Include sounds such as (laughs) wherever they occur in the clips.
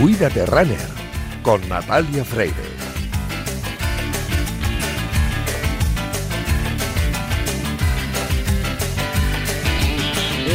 Cuídate Runner con Natalia Freire.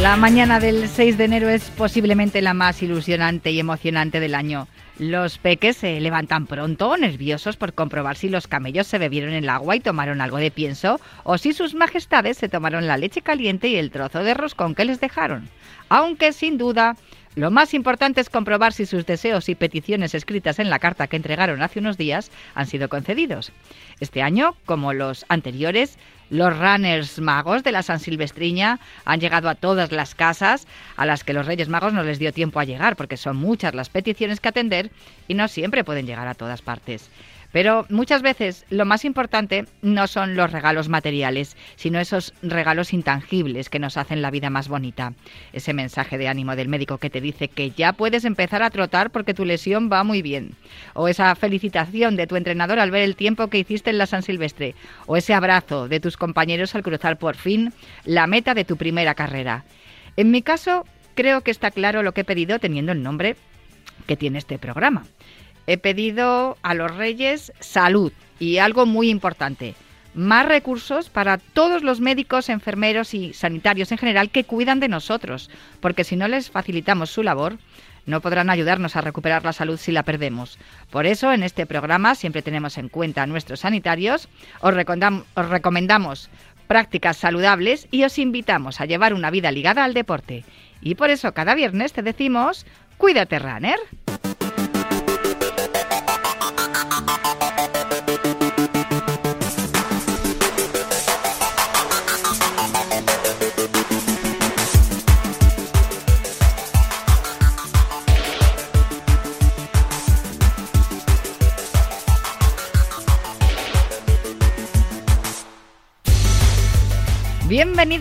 La mañana del 6 de enero es posiblemente la más ilusionante y emocionante del año. Los peques se levantan pronto, nerviosos por comprobar si los camellos se bebieron el agua y tomaron algo de pienso, o si sus majestades se tomaron la leche caliente y el trozo de roscón que les dejaron. Aunque sin duda lo más importante es comprobar si sus deseos y peticiones escritas en la carta que entregaron hace unos días han sido concedidos. Este año, como los anteriores, los runners magos de la San Silvestriña han llegado a todas las casas a las que los Reyes Magos no les dio tiempo a llegar, porque son muchas las peticiones que atender y no siempre pueden llegar a todas partes. Pero muchas veces lo más importante no son los regalos materiales, sino esos regalos intangibles que nos hacen la vida más bonita. Ese mensaje de ánimo del médico que te dice que ya puedes empezar a trotar porque tu lesión va muy bien. O esa felicitación de tu entrenador al ver el tiempo que hiciste en la San Silvestre. O ese abrazo de tus compañeros al cruzar por fin la meta de tu primera carrera. En mi caso, creo que está claro lo que he pedido teniendo el nombre que tiene este programa he pedido a los reyes salud y algo muy importante, más recursos para todos los médicos, enfermeros y sanitarios en general que cuidan de nosotros, porque si no les facilitamos su labor, no podrán ayudarnos a recuperar la salud si la perdemos. Por eso, en este programa siempre tenemos en cuenta a nuestros sanitarios, os, os recomendamos prácticas saludables y os invitamos a llevar una vida ligada al deporte. Y por eso cada viernes te decimos, cuídate, runner.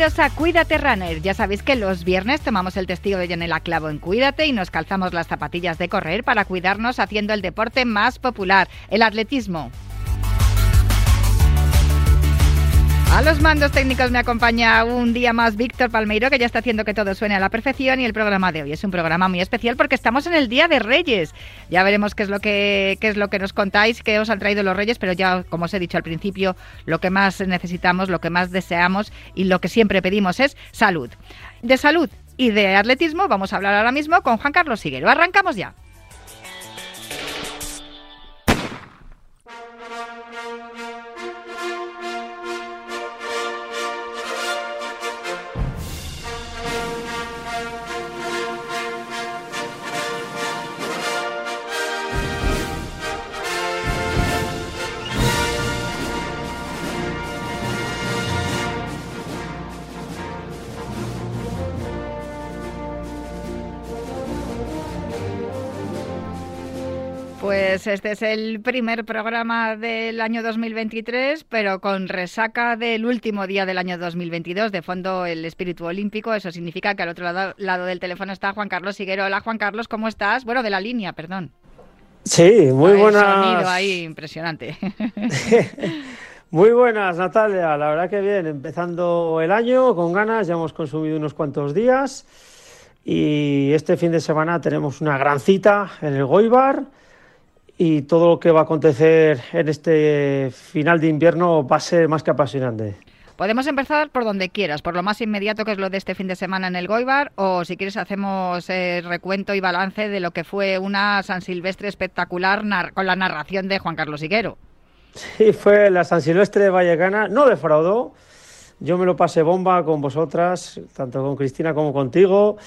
Bienvenidos a Cuídate Runner. Ya sabéis que los viernes tomamos el testigo de Janela Clavo en Cuídate y nos calzamos las zapatillas de correr para cuidarnos haciendo el deporte más popular, el atletismo. A los mandos técnicos me acompaña un día más Víctor Palmeiro, que ya está haciendo que todo suene a la perfección. Y el programa de hoy es un programa muy especial porque estamos en el Día de Reyes. Ya veremos qué es lo que, qué es lo que nos contáis, qué os han traído los Reyes, pero ya, como os he dicho al principio, lo que más necesitamos, lo que más deseamos y lo que siempre pedimos es salud. De salud y de atletismo vamos a hablar ahora mismo con Juan Carlos Siguero. Arrancamos ya. Pues este es el primer programa del año 2023, pero con resaca del último día del año 2022. De fondo, el espíritu olímpico. Eso significa que al otro lado, del teléfono está Juan Carlos Siguero. Hola, Juan Carlos, ¿cómo estás? Bueno, de la línea, perdón. Sí, muy buenas. sonido ahí impresionante. (laughs) Muy buenas, Natalia. La verdad que bien, empezando el año con ganas, ya hemos consumido unos cuantos días y este fin de semana tenemos una gran cita en el Goibar y todo lo que va a acontecer en este final de invierno va a ser más que apasionante. Podemos empezar por donde quieras, por lo más inmediato que es lo de este fin de semana en el Goibar, o si quieres hacemos eh, recuento y balance de lo que fue una San Silvestre espectacular con la narración de Juan Carlos Higuero. Sí, fue la San Silvestre de Vallecana, no defraudó. Yo me lo pasé bomba con vosotras, tanto con Cristina como contigo.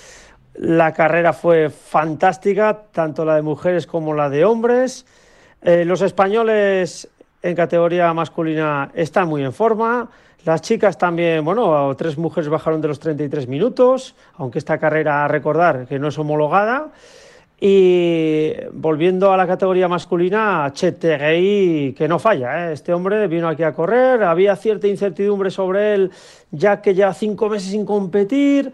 La carrera fue fantástica, tanto la de mujeres como la de hombres. Eh, los españoles en categoría masculina están muy en forma. Las chicas también, bueno, tres mujeres bajaron de los 33 minutos, aunque esta carrera, a recordar, que no es homologada. Y volviendo a la categoría masculina, Chetegui, que no falla, ¿eh? este hombre vino aquí a correr, había cierta incertidumbre sobre él, ya que ya cinco meses sin competir.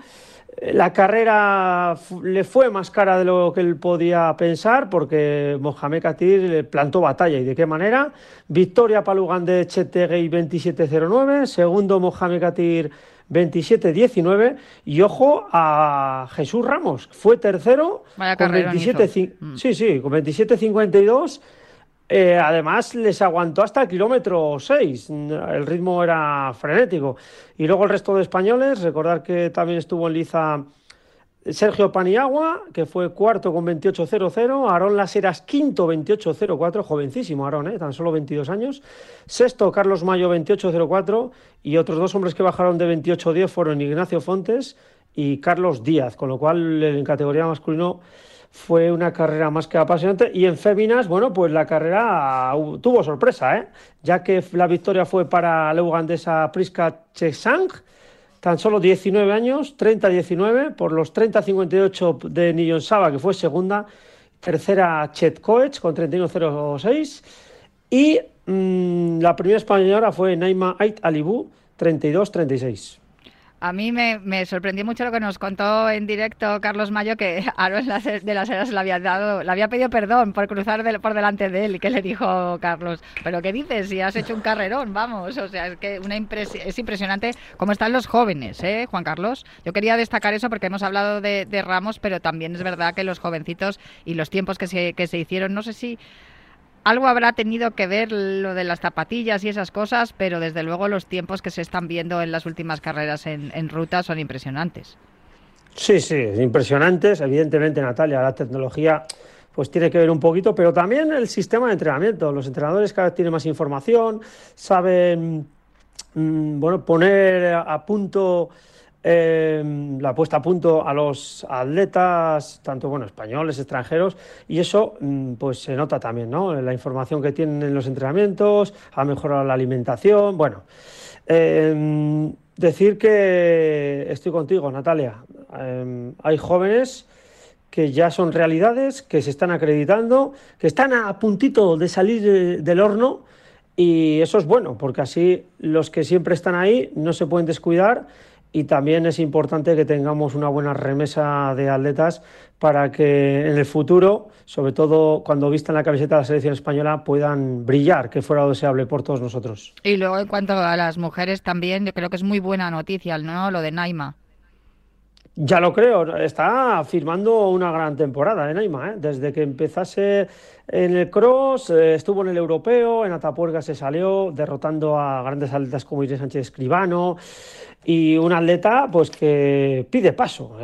La carrera le fue más cara de lo que él podía pensar porque Mohamed Katir le plantó batalla. ¿Y de qué manera? Victoria para Lugan de Chetegui 27.09, segundo Mohamed Katir 27-19. Y ojo a Jesús Ramos, fue tercero con 27, mm. sí, sí, con 27-52. Eh, además, les aguantó hasta el kilómetro 6. El ritmo era frenético. Y luego el resto de españoles, recordar que también estuvo en liza Sergio Paniagua, que fue cuarto con 28.00, Aarón Laseras quinto 28.04, jovencísimo Aarón, ¿eh? tan solo 22 años, sexto Carlos Mayo 28.04 y otros dos hombres que bajaron de 28.10 fueron Ignacio Fontes y Carlos Díaz, con lo cual en categoría masculino fue una carrera más que apasionante y en féminas, bueno, pues la carrera tuvo sorpresa, ¿eh? ya que la victoria fue para la ugandesa Priska Chesang, tan solo 19 años, 30-19, por los 30-58 de Nillon Saba, que fue segunda, tercera Chet Coech con 31-06, y mm, la primera española fue Naima Ait Alibu, 32-36. A mí me, sorprendió mucho lo que nos contó en directo Carlos Mayo, que (laughs) Aaron de las Heras le había dado, le había pedido perdón por cruzar por delante de él que le dijo Carlos, pero ¿qué dices? Si has hecho un carrerón, vamos, o sea, es que una es impresionante cómo están los jóvenes, ¿eh, Juan Carlos? Yo quería destacar eso porque hemos hablado de, Ramos, pero también es verdad que los jovencitos y los tiempos que se, que se hicieron, no sé si algo habrá tenido que ver lo de las zapatillas y esas cosas, pero desde luego los tiempos que se están viendo en las últimas carreras en, ruta son impresionantes. Sí, sí, impresionantes. Evidentemente, Natalia, la tecnología pues tiene que ver un poquito, pero también el sistema de entrenamiento. Los entrenadores cada vez tienen más información, saben mm, bueno, poner a punto eh, la puesta a punto a los atletas, tanto bueno, españoles, extranjeros, y eso mm, pues se nota también, ¿no? La información que tienen en los entrenamientos, ha mejorado la alimentación, bueno. Em, decir que estoy contigo, Natalia. Em, hay jóvenes que ya son realidades, que se están acreditando, que están a puntito de salir del horno y eso es bueno, porque así los que siempre están ahí no se pueden descuidar y también es importante que tengamos una buena remesa de atletas para que en el futuro, sobre todo cuando vistan la camiseta de la selección española, puedan brillar, que fuera deseable por todos nosotros. Y luego en cuanto a las mujeres también, yo creo que es muy buena noticia, ¿no? Lo de Naima. Ya lo creo, está firmando una gran temporada en Naima, ¿eh? desde que empezase en el cross, eh, estuvo en el europeo, en Atapuerca se salió, derrotando a grandes atletas como Irene Sánchez Escribano, y un atleta pues que pide paso.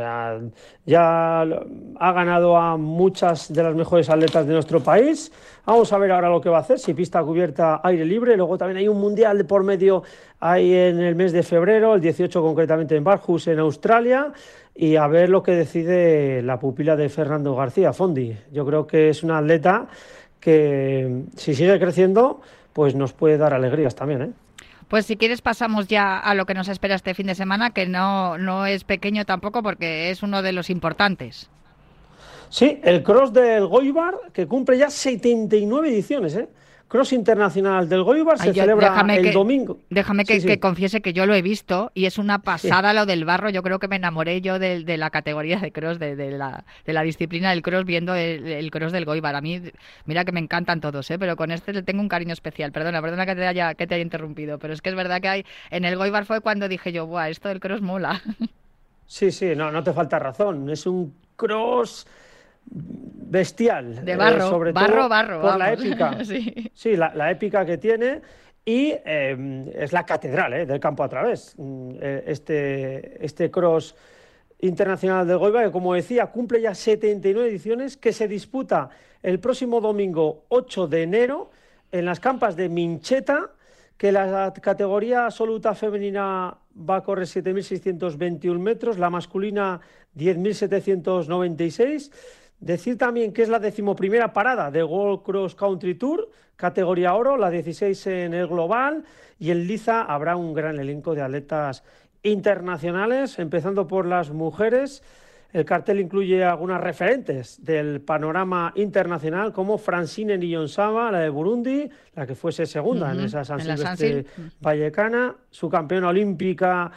ya ha ganado a muchas de las mejores atletas de nuestro país. Vamos a ver ahora lo que va a hacer, si pista cubierta, aire libre. Luego también hay un mundial de por medio ahí en el mes de febrero, el 18 concretamente en Barjus, en Australia. Y a ver lo que decide la pupila de Fernando García, Fondi. Yo creo que es una atleta que si sigue creciendo, pues nos puede dar alegrías también. ¿eh? Pues si quieres pasamos ya a lo que nos espera este fin de semana, que no, no es pequeño tampoco porque es uno de los importantes. Sí, el cross del Goibar, que cumple ya 79 ediciones, ¿eh? Cross Internacional del Goibar se celebra el domingo. Déjame que, confiese que yo lo he visto y es una pasada lo del barro. Yo creo que me enamoré yo de, la categoría de cross, de, la, de, la, disciplina del cross, viendo el, cross del Goibar. A mí, mira que me encantan todos, ¿eh? pero con este le tengo un cariño especial. Perdona, perdona que te, haya, que te haya interrumpido, pero es que es verdad que hay en el Goibar fue cuando dije yo, Buah, esto del cross mola. Sí, sí, no, no te falta razón. Es un cross bestial. De barro, eh, sobre barro, todo barro. Por la épica. (laughs) sí, la, épica que tiene. Y em, es la catedral eh, del campo a través. Mm, eh, este, este cross internacional de Goiba, que como decía, cumple ya 79 ediciones, que se disputa el próximo domingo 8 de enero en las campas de Mincheta, que la categoría absoluta femenina va a correr 7.621 metros, la masculina 10.796 Decir también que es la decimoprimera parada de World Cross Country Tour, categoría oro, la 16 en el global, y en Liza habrá un gran elenco de atletas internacionales, empezando por las mujeres. El cartel incluye algunas referentes del panorama internacional, como Francine Niyonsaba, la de Burundi, la que fuese segunda en esa San Silvestre Vallecana, su campeona olímpica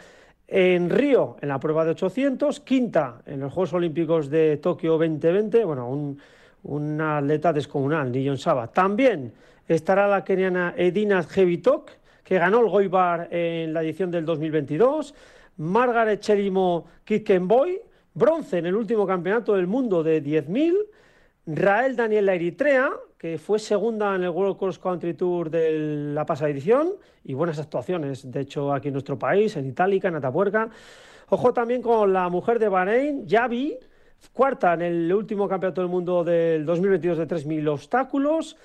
en Río, en la prueba de 800, quinta en los Juegos Olímpicos de Tokio 2020, bueno, un, atleta descomunal, Nillon Saba. También estará la keniana Edina Jevitok, que ganó el Goibar en la edición del 2022. Margaret Cherimo Kitkenboy, bronce en el último campeonato del mundo de 10.000, Rael Daniel la Eritrea, que fue segunda en el World Cross Country Tour de la pasada edición, y buenas actuaciones, de hecho, aquí en nuestro país, en Itálica, en Atapuerca. Ojo también con la mujer de Bahrein, Yavi, cuarta en el último campeonato del mundo del 2022 de 3.000 obstáculos,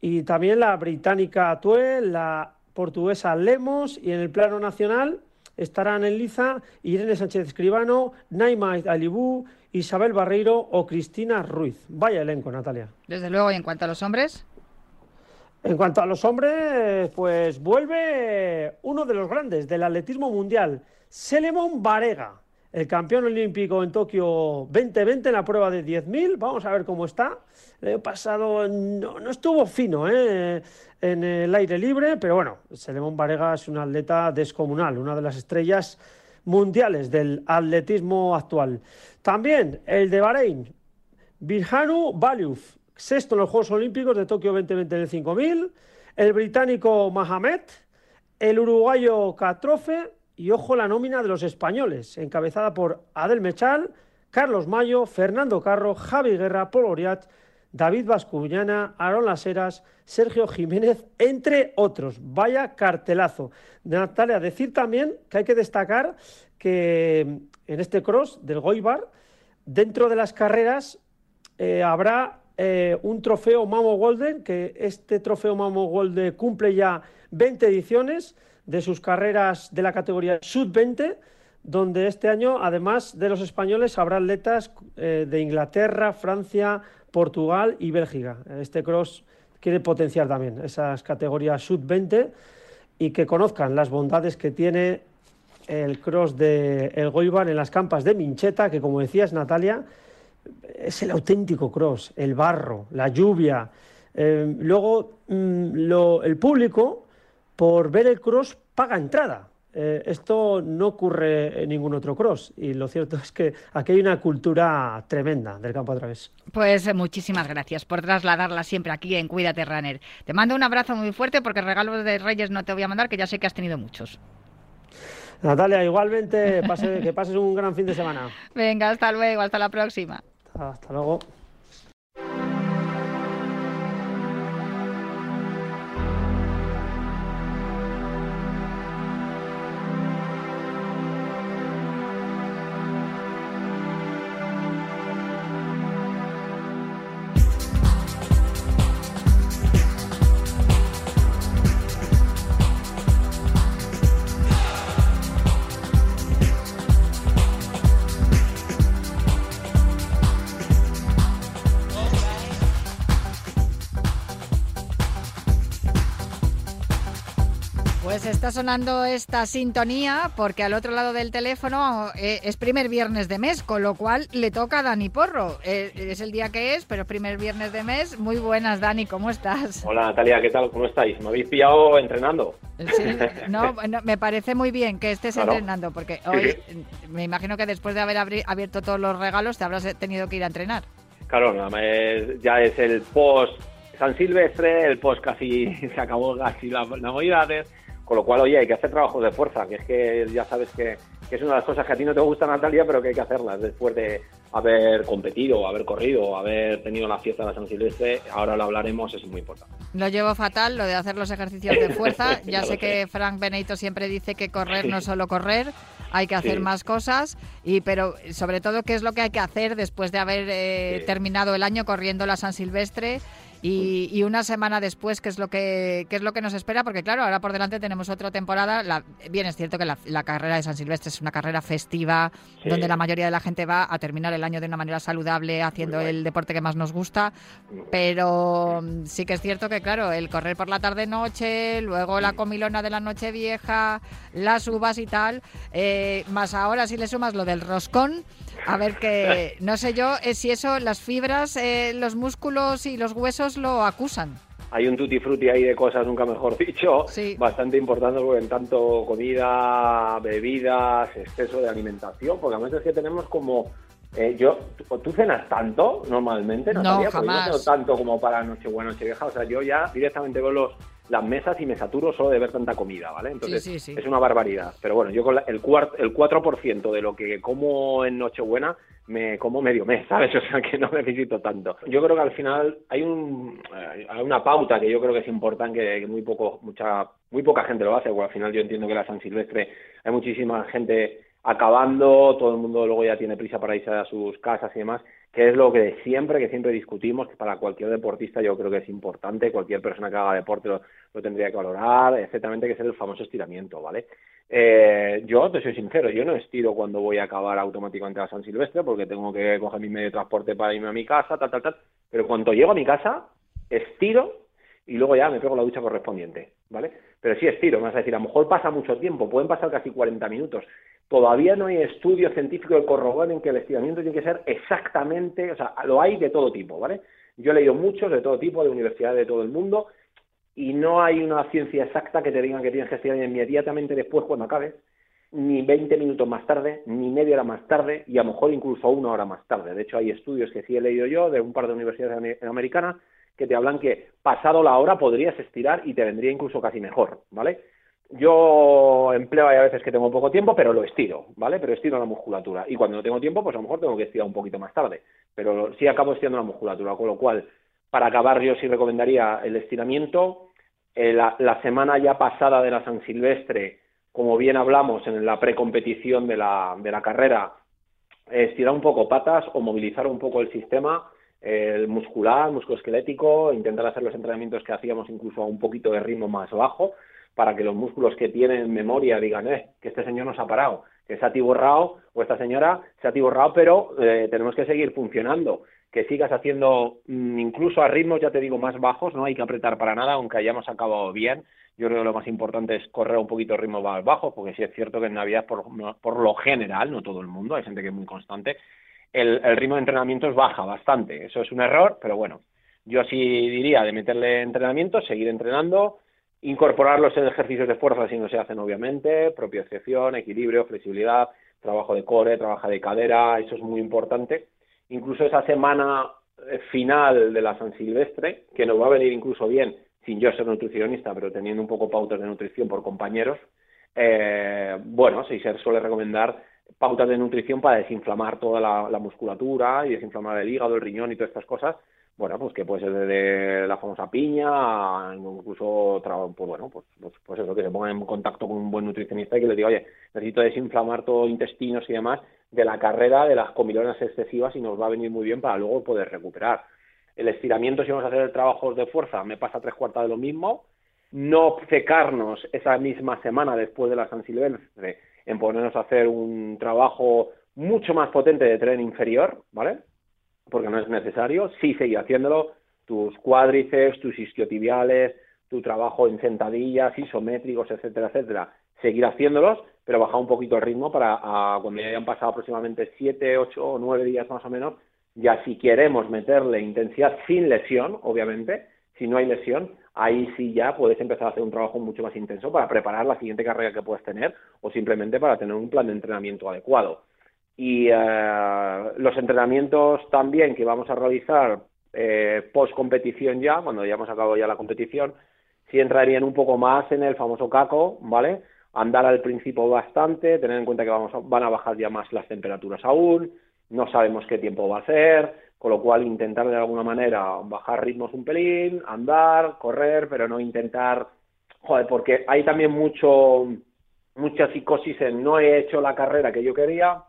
y también la británica Tue, la portuguesa Lemos, y en el plano nacional estarán en liza Irene Sánchez Escribano, Naima Alibú, Isabel Barreiro o Cristina Ruiz. Vaya elenco, Natalia. Desde luego, y en cuanto a los hombres. En cuanto a los hombres, pues vuelve uno de los grandes del atletismo mundial, Selemón Varega el campeón olímpico en Tokio 2020 en la prueba de 10.000. Vamos a ver cómo está. El año pasado no, estuvo fino ¿eh? en el aire libre, pero bueno, Selemón Varega es un atleta descomunal, una de las estrellas mundiales del atletismo actual. También el de Bahrein, Birhanu Baliuf, sexto en los Juegos Olímpicos de Tokio 2020 en el 5.000. El británico Mahamed, el uruguayo Catrofe, y ojo la nómina de los españoles, encabezada por Adel Mechal, Carlos Mayo, Fernando Carro, Javi Guerra, Paul Oriat, David Vascuñana, Aaron Laseras, Sergio Jiménez, entre otros. Vaya cartelazo. Natalia, decir también que hay que destacar que en este cross del Goibar, dentro de las carreras, eh, habrá eh, un trofeo Mamo Golden, que este trofeo Mamo Golden cumple ya 20 ediciones de sus carreras de la categoría Sub-20, donde este año, además de los españoles, habrá atletas eh, de Inglaterra, Francia, Portugal y Bélgica. Este cross quiere potenciar también esas categorías Sub-20 y que conozcan las bondades que tiene el cross de El Goibar en las campas de Mincheta, que como decías Natalia, es el auténtico cross, el barro, la lluvia. Eh, luego, mm, el público por ver el cross paga entrada. Eh, esto no ocurre en ningún otro cross y lo cierto es que aquí hay una cultura tremenda del campo a través. Pues eh, muchísimas gracias por trasladarla siempre aquí en Cuídate Runner. Te mando un abrazo muy fuerte porque regalos de Reyes no te voy a mandar, que ya sé que has tenido muchos. Natalia, igualmente que pases un gran fin de semana. (laughs) Venga, hasta luego, hasta la próxima. Hasta luego. Sonando esta sintonía porque al otro lado del teléfono eh, es primer viernes de mes, con lo cual le toca a Dani Porro. Eh, es el día que es, pero primer viernes de mes. Muy buenas, Dani, ¿cómo estás? Hola, Natalia, ¿qué tal? ¿Cómo estáis? ¿Me habéis pillado entrenando? Sí, no, me parece muy bien que estés entrenando porque hoy me imagino que después de haber abierto todos los regalos te habrás tenido que ir a entrenar. Claro, ya es el post San Silvestre, el post casi (laughs) se acabó casi la, la con lo cual, oye, hay que hacer trabajos de fuerza, que es que ya sabes que, es una de las cosas que a ti no te gusta, Natalia, pero que hay que hacerlas después de haber competido, haber corrido, haber tenido la fiesta de San Silvestre. Ahora lo hablaremos, es muy importante. Lo llevo fatal, lo de hacer los ejercicios de fuerza. (laughs) Ya sé, que Frank Benito siempre dice que correr no es solo correr, hay que hacer más cosas, y pero sobre todo, ¿qué es lo que hay que hacer después de haber eh, terminado el año corriendo la San Silvestre? Y, una semana después, ¿qué es lo que qué es lo que nos espera? Porque claro, ahora por delante tenemos otra temporada. La, bien, es cierto que la, carrera de San Silvestre es una carrera festiva, donde la mayoría de la gente va a terminar el año de una manera saludable, haciendo el deporte que más nos gusta. Pero sí que es cierto que, claro, el correr por la tarde-noche, luego la comilona de la noche vieja, las uvas y tal, eh, más ahora si le sumas lo del roscón, a ver que, no sé yo, eh, si eso, las fibras, eh, los músculos y los huesos lo acusan. Hay un tutti frutti ahí de cosas, nunca mejor (laughs) dicho, bastante importante porque en tanto comida, bebidas, exceso de alimentación, porque a veces que tenemos como eh, yo, ¿tú, cenas tanto normalmente? No, jamás. no tanto como para Nochebuena, Nochevieja. O sea, yo ya directamente con los las mesas y me saturo solo de ver tanta comida, ¿vale? Entonces es una barbaridad. Pero bueno, yo con el, cuart, el 4% de lo que como en Nochebuena me como medio mes, (laughs) ¿sabes? O sea que no necesito tanto. Yo creo que al final hay un eh, hay una pauta que yo creo que es importante que, muy poco mucha muy poca gente lo hace, porque al final yo entiendo que la San Silvestre hay muchísima gente acabando, todo el mundo luego ya tiene prisa para irse a sus casas y demás, que es lo que siempre, que siempre discutimos, que para cualquier deportista yo creo que es importante, cualquier persona que haga deporte lo, tendría que valorar, etcétera, que es el famoso estiramiento, ¿vale? Eh, yo te soy sincero, yo no estiro cuando voy a acabar automáticamente a San Silvestre porque tengo que coger mi medio de transporte para irme a mi casa, tal, tal, tal, pero cuando llego a mi casa, estiro y luego ya me pego la ducha correspondiente, ¿vale? Pero sí estiro, me decir, a lo mejor pasa mucho tiempo, pueden pasar casi 40 minutos, Todavía no hay estudios científicos que corroboren que el estiramiento tiene que ser exactamente, o sea, lo hay de todo tipo, ¿vale? Yo he leído muchos de todo tipo, de universidades de todo el mundo, y no hay una ciencia exacta que te diga que tienes que estirar inmediatamente después cuando acabes, ni 20 minutos más tarde, ni media hora más tarde, y a lo mejor incluso una hora más tarde. De hecho, hay estudios que sí he leído yo de un par de universidades americanas que te hablan que pasado la hora podrías estirar y te vendría incluso casi mejor, ¿vale? Yo empleo a veces que tengo poco tiempo, pero lo estiro, ¿vale? Pero estiro la musculatura. Y cuando no tengo tiempo, pues a lo mejor tengo que estirar un poquito más tarde. Pero sí acabo estirando la musculatura, con lo cual, para acabar, yo sí recomendaría el estiramiento. Eh, la, semana ya pasada de la San Silvestre, como bien hablamos en la precompetición de la, de la carrera, estirar un poco patas o movilizar un poco el sistema el muscular, musculoesquelético, intentar hacer los entrenamientos que hacíamos incluso a un poquito de ritmo más bajo, para que los músculos que tienen memoria digan, eh, que este señor nos ha parado, que se ha atiborrado o esta señora se ha atiborrado, pero eh, tenemos que seguir funcionando, que sigas haciendo mm, incluso a ritmos, ya te digo, más bajos, no hay que apretar para nada, aunque hayamos acabado bien. Yo creo que lo más importante es correr un poquito ritmo más bajo, porque sí es cierto que en Navidad, por, por lo general, no todo el mundo, hay gente que es muy constante, el, el ritmo de entrenamiento baja bastante. Eso es un error, pero bueno, yo sí diría de meterle entrenamiento, seguir entrenando, Incorporarlos en ejercicios de fuerza si no se hacen, obviamente, propiocepción, equilibrio, flexibilidad, trabajo de core, trabajo de cadera, eso es muy importante. Incluso esa semana eh, final de la San Silvestre, que nos va a venir incluso bien, sin yo ser nutricionista, pero teniendo un poco pautas de nutrición por compañeros, eh, bueno, se suele recomendar pautas de nutrición para desinflamar toda la musculatura y desinflamar el hígado, el riñón y todas estas cosas, bueno, pues que puede ser desde la famosa piña, incluso, pues bueno, pues, pues, pues, eso, que se ponga en contacto con un buen nutricionista y que le diga, oye, necesito desinflamar todo intestinos y demás de la carrera de las comilonas excesivas y nos va a venir muy bien para luego poder recuperar. El estiramiento, si vamos a hacer trabajos de fuerza, me pasa tres cuartas de lo mismo. No secarnos esa misma semana después de la San Silvestre en ponernos a hacer un trabajo mucho más potente de tren inferior, ¿vale? Porque no es necesario, sí seguir haciéndolo, tus cuádriceps, tus isquiotibiales, tu trabajo en sentadillas, isométricos, etcétera, etcétera, seguir haciéndolos, pero bajar un poquito el ritmo para cuando ya hayan pasado aproximadamente 7, 8 o 9 días más o menos, ya si queremos meterle intensidad sin lesión, obviamente, si no hay lesión, ahí sí ya puedes empezar a hacer un trabajo mucho más intenso para preparar la siguiente carrera que puedes tener o simplemente para tener un plan de entrenamiento adecuado y eh, los entrenamientos también que vamos a realizar eh, post competición ya, cuando ya hemos acabado ya la competición, sí entrarían un poco más en el famoso caco, ¿vale? Andar al principio bastante, tener en cuenta que vamos van a bajar ya más las temperaturas aún, no sabemos qué tiempo va a ser, con lo cual intentar de alguna manera bajar ritmos un pelín, andar, correr, pero no intentar, joder, porque hay también mucho mucha psicosis en no he hecho la carrera que yo quería,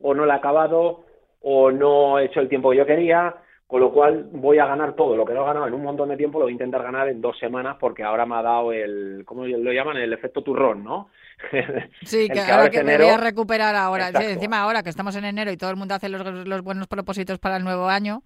o no la he acabado o no he hecho el tiempo que yo quería, con lo cual voy a ganar todo lo que no he ganado en un montón de tiempo, lo voy a intentar ganar en dos semanas porque ahora me ha dado el, ¿cómo lo llaman? El efecto turrón, ¿no? (laughs) Sí, que ahora que me voy a recuperar ahora, encima ahora que estamos en enero y todo el mundo hace los, los buenos propósitos para el nuevo año,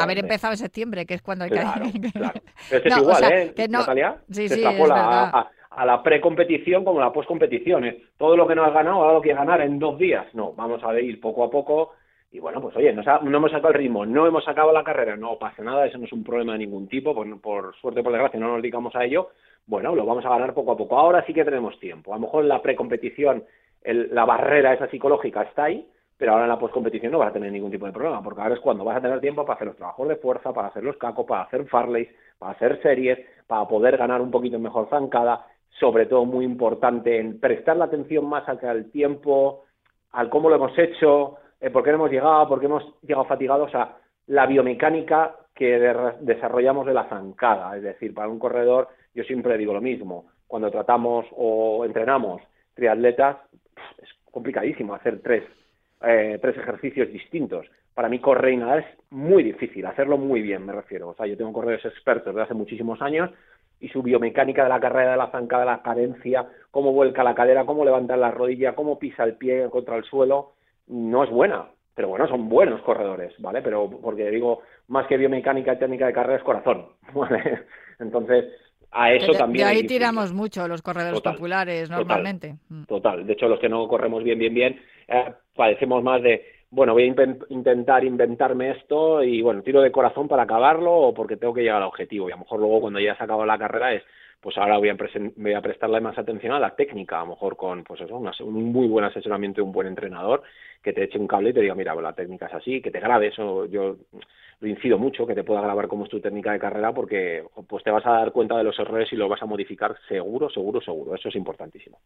haber empezado en septiembre, que es cuando hay que... Claro. (laughs) Pero es igual, ¿eh, Natalia? Sí, sí, es verdad a la precompetición como a la postcompetición. Todo lo que no has ganado, ahora lo que ganar en dos días. No, vamos a ir poco a poco. Y bueno, pues oye, no, hemos sacado el ritmo, no hemos sacado la carrera, no pasa nada, eso no es un problema de ningún tipo, por, por suerte, por desgracia, no nos dedicamos a ello. Bueno, lo vamos a ganar poco a poco. Ahora sí que tenemos tiempo. A lo mejor la precompetición, la barrera esa psicológica está ahí, pero ahora en la postcompetición no vas a tener ningún tipo de problema, porque ahora es cuando vas a tener tiempo para hacer los trabajos de fuerza, para hacer los cacos, para hacer farleys, para hacer series, para poder ganar un poquito mejor zancada, sobre todo muy importante en prestar la atención más al tiempo, al cómo lo hemos hecho, eh, por qué no hemos llegado, por qué hemos llegado fatigados, a la biomecánica que desarrollamos de la zancada, es decir, para un corredor yo siempre digo lo mismo, cuando tratamos o entrenamos triatletas, es complicadísimo hacer tres eh, tres ejercicios distintos. Para mí correr y nadar es muy difícil, hacerlo muy bien, me refiero. O sea, yo tengo corredores expertos de hace muchísimos años y su biomecánica de la carrera de la zancada, la carencia, cómo vuelca la cadera, cómo levanta la rodilla, cómo pisa el pie contra el suelo, no es buena. Pero bueno, son buenos corredores, ¿vale? Pero porque digo, más que biomecánica y técnica de carrera es corazón, (laughs) ¿vale? Entonces, a eso también. De ahí tiramos mucho los corredores populares normalmente. Mm. Total, De hecho, los que no corremos bien, bien, bien, eh, padecemos más de, bueno, voy a intentar inventarme esto y bueno, tiro de corazón para acabarlo o porque tengo que llegar al objetivo. Y a lo mejor luego cuando ya has acabado la carrera es, pues ahora voy a, voy a prestarle más atención a la técnica, a lo mejor con pues eso, un muy buen asesoramiento de un buen entrenador que te eche un cable y te diga, mira, la técnica es así, que te grabe eso. Yo lo incido mucho, que te pueda grabar cómo es tu técnica de carrera, porque pues te vas a dar cuenta de los errores y lo vas a modificar seguro, seguro, seguro. Eso es importantísimo.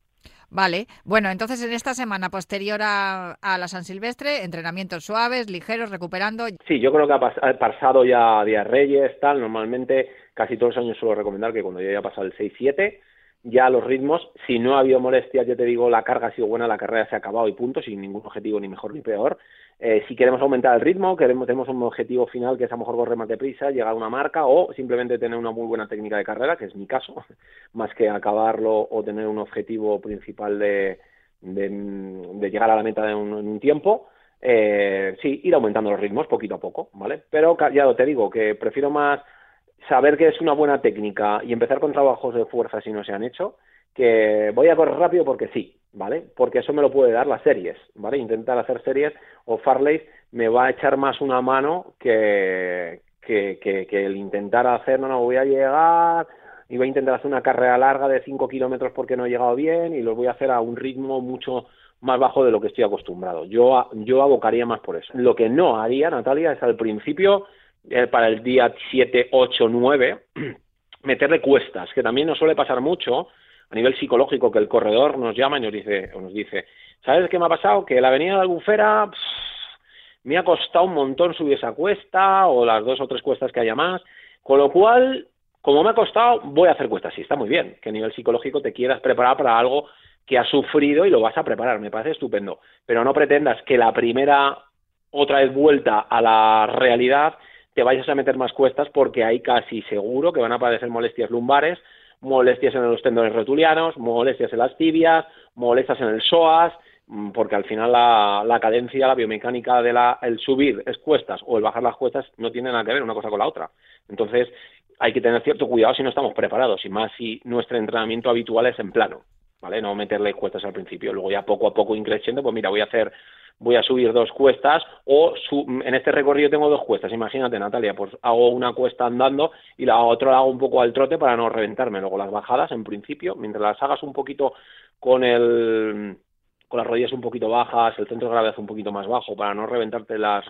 Vale, bueno, entonces en esta semana posterior a, la San Silvestre, entrenamientos suaves, ligeros, recuperando. Sí, yo creo que ha, pasado ya Días Reyes, tal. Normalmente, casi todos los años suelo recomendar que cuando ya haya pasado el 6-7, ya los ritmos, si no ha habido molestias, yo te digo, la carga ha sido buena, la carrera se ha acabado y punto, sin ningún objetivo ni mejor ni peor. Eh, si queremos aumentar el ritmo, queremos, tenemos un objetivo final que es a lo mejor correr más deprisa, llegar a una marca o simplemente tener una muy buena técnica de carrera, que es mi caso, (laughs) más que acabarlo o tener un objetivo principal de, de, llegar a la meta en un tiempo. Eh, sí, ir aumentando los ritmos poquito a poco, ¿vale? Pero ya te digo que prefiero más saber que es una buena técnica y empezar con trabajos de fuerza si no se han hecho, que voy a correr rápido porque sí, ¿vale? Porque eso me lo puede dar las series, ¿vale? Intentar hacer series o Farley me va a echar más una mano que, que, que, el intentar hacer, no, no, voy a llegar y voy a intentar hacer una carrera larga de 5 kilómetros porque no he llegado bien y lo voy a hacer a un ritmo mucho más bajo de lo que estoy acostumbrado. Yo, yo abocaría más por eso. Lo que no haría, Natalia, es al principio eh, para el día 7, 8, 9, meterle cuestas, que también nos suele pasar mucho a nivel psicológico, que el corredor nos llama y nos dice, o nos dice ¿sabes qué me ha pasado? Que la avenida de Albufera me ha costado un montón subir esa cuesta, o las dos o tres cuestas que haya más, con lo cual, como me ha costado, voy a hacer cuestas. Sí, está muy bien que a nivel psicológico te quieras preparar para algo que has sufrido y lo vas a preparar, me parece estupendo. Pero no pretendas que la primera otra vez vuelta a la realidad te vayas a meter más cuestas porque hay casi seguro que van a aparecer molestias lumbares, molestias en los tendones rotulianos, molestias en las tibias, molestias en el psoas, mm, porque al final la, cadencia, la biomecánica de la, el subir es cuestas o el bajar las cuestas no tiene nada que ver una cosa con la otra. Entonces hay que tener cierto cuidado si no estamos preparados y más si nuestro entrenamiento habitual es en plano, ¿vale? No meterle cuestas al principio, luego ya poco a poco increciendo, pues mira, voy a hacer voy a subir dos cuestas o en este recorrido tengo dos cuestas, imagínate Natalia, pues hago una cuesta andando y la otra la hago un poco al trote para no reventarme. Luego las bajadas, en principio, mientras las hagas un poquito con el con las rodillas un poquito bajas, el centro de gravedad un poquito más bajo para no reventarte las,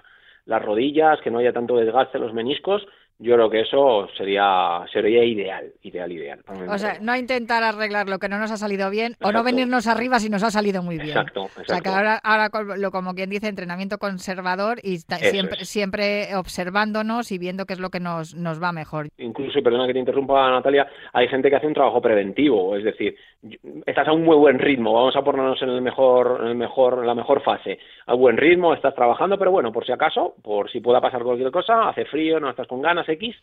las rodillas, que no haya tanto desgaste en los meniscos, yo creo que eso sería sería ideal, ideal, ideal. O sea, no intentar arreglar lo que no nos ha salido bien o no venirnos arriba si nos ha salido muy bien. Exacto, O sea, que ahora, ahora lo, como quien dice, entrenamiento conservador y siempre, siempre observándonos y viendo qué es lo que nos, nos va mejor. Incluso, perdona que te interrumpa, Natalia, hay gente que hace un trabajo preventivo, es decir, estás a un muy buen ritmo, vamos a ponernos en el mejor, en el mejor, la mejor fase, a buen ritmo, estás trabajando, pero bueno, por si acaso, por si pueda pasar cualquier cosa, hace frío, no estás con ganas, X,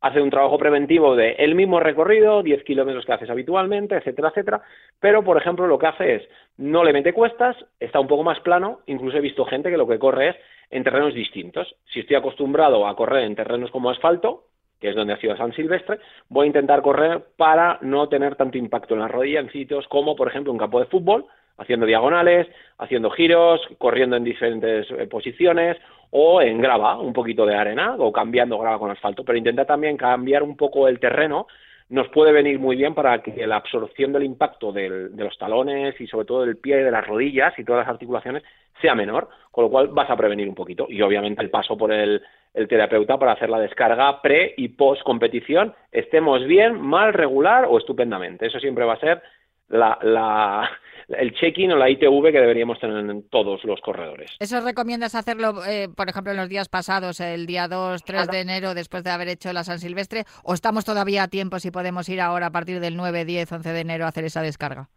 hace un trabajo preventivo de el mismo recorrido, 10 kilómetros que haces habitualmente, etcétera, etcétera, pero por ejemplo lo que hace es no le mete cuestas, está un poco más plano, incluso he visto gente que lo que corre es en terrenos distintos. Si estoy acostumbrado a correr en terrenos como asfalto, que es donde ha sido San Silvestre, voy a intentar correr para no tener tanto impacto en la rodilla en sitios como, por ejemplo, un campo de fútbol, haciendo diagonales, haciendo giros, corriendo en diferentes eh, posiciones o en grava, un poquito de arena o cambiando grava con asfalto, pero intenta también cambiar un poco el terreno nos puede venir muy bien para que la absorción del impacto de los talones y sobre todo del pie, de las rodillas y todas las articulaciones sea menor, con lo cual vas a prevenir un poquito. Y obviamente el paso por el, el terapeuta para hacer la descarga pre y post competición, estemos bien, mal, regular o estupendamente. Eso siempre va a ser la, la, el check-in o la ITV que deberíamos tener en todos los corredores. ¿Eso recomiendas hacerlo, eh, por ejemplo, en los días pasados, el día 2, 3 de enero, después de haber hecho la San Silvestre? ¿O estamos todavía a tiempo si podemos ir ahora a partir del 9, 10, 11 de enero a hacer esa descarga?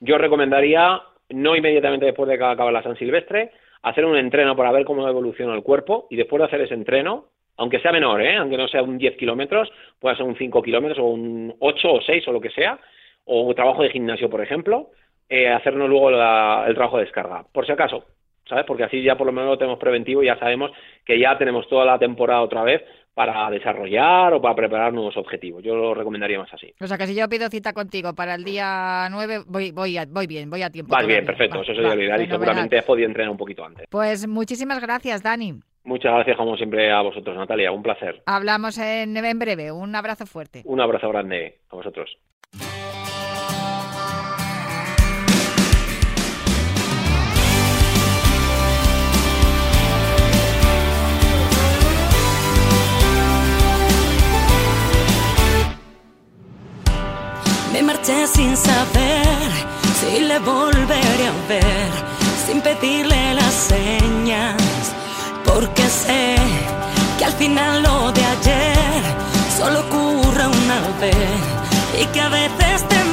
Yo recomendaría, no inmediatamente después de que acabe la San Silvestre, hacer un entreno para ver cómo evoluciona el cuerpo y después de hacer ese entreno, aunque sea menor, ¿eh? aunque no sea un 10 kilómetros, puede ser un 5 kilómetros o un 8 o 6 o lo que sea, o un trabajo de gimnasio, por ejemplo, eh, hacernos luego el trabajo de descarga, por si acaso, ¿sabes? Porque así ya por lo menos lo tenemos preventivo y ya sabemos que ya tenemos toda la temporada otra vez para desarrollar o para preparar nuevos objetivos. Yo lo recomendaría más así. O sea que si yo pido cita contigo para el día 9, voy, voy, voy bien, voy a tiempo. Vas bien, perfecto, eso se olvidar y seguramente has podido entrenar un poquito antes. Pues muchísimas gracias, Dani. Muchas gracias, como siempre, a vosotros, Natalia. Un placer. Hablamos en, en breve. Un abrazo fuerte. Un abrazo grande a vosotros. Marché sin saber si le volveré a ver, sin pedirle las señas, porque sé que al final lo de ayer solo ocurre una vez y que a veces te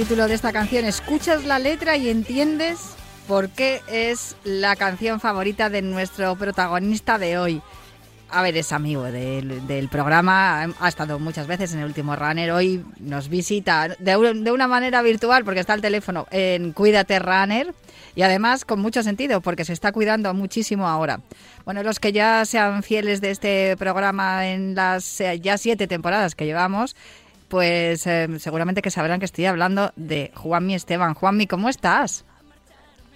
título de esta canción. Escuchas la letra y entiendes por qué es la canción favorita de nuestro protagonista de hoy. A ver, es amigo del, programa, ha estado muchas veces en el último runner, hoy nos visita de, de una manera virtual porque está al teléfono en Cuídate Runner y además con mucho sentido porque se está cuidando muchísimo ahora. Bueno, los que ya sean fieles de este programa en las eh, ya siete temporadas que llevamos, pues eh, seguramente que sabrán que estoy hablando de Juanmi Esteban. Juanmi, ¿cómo estás?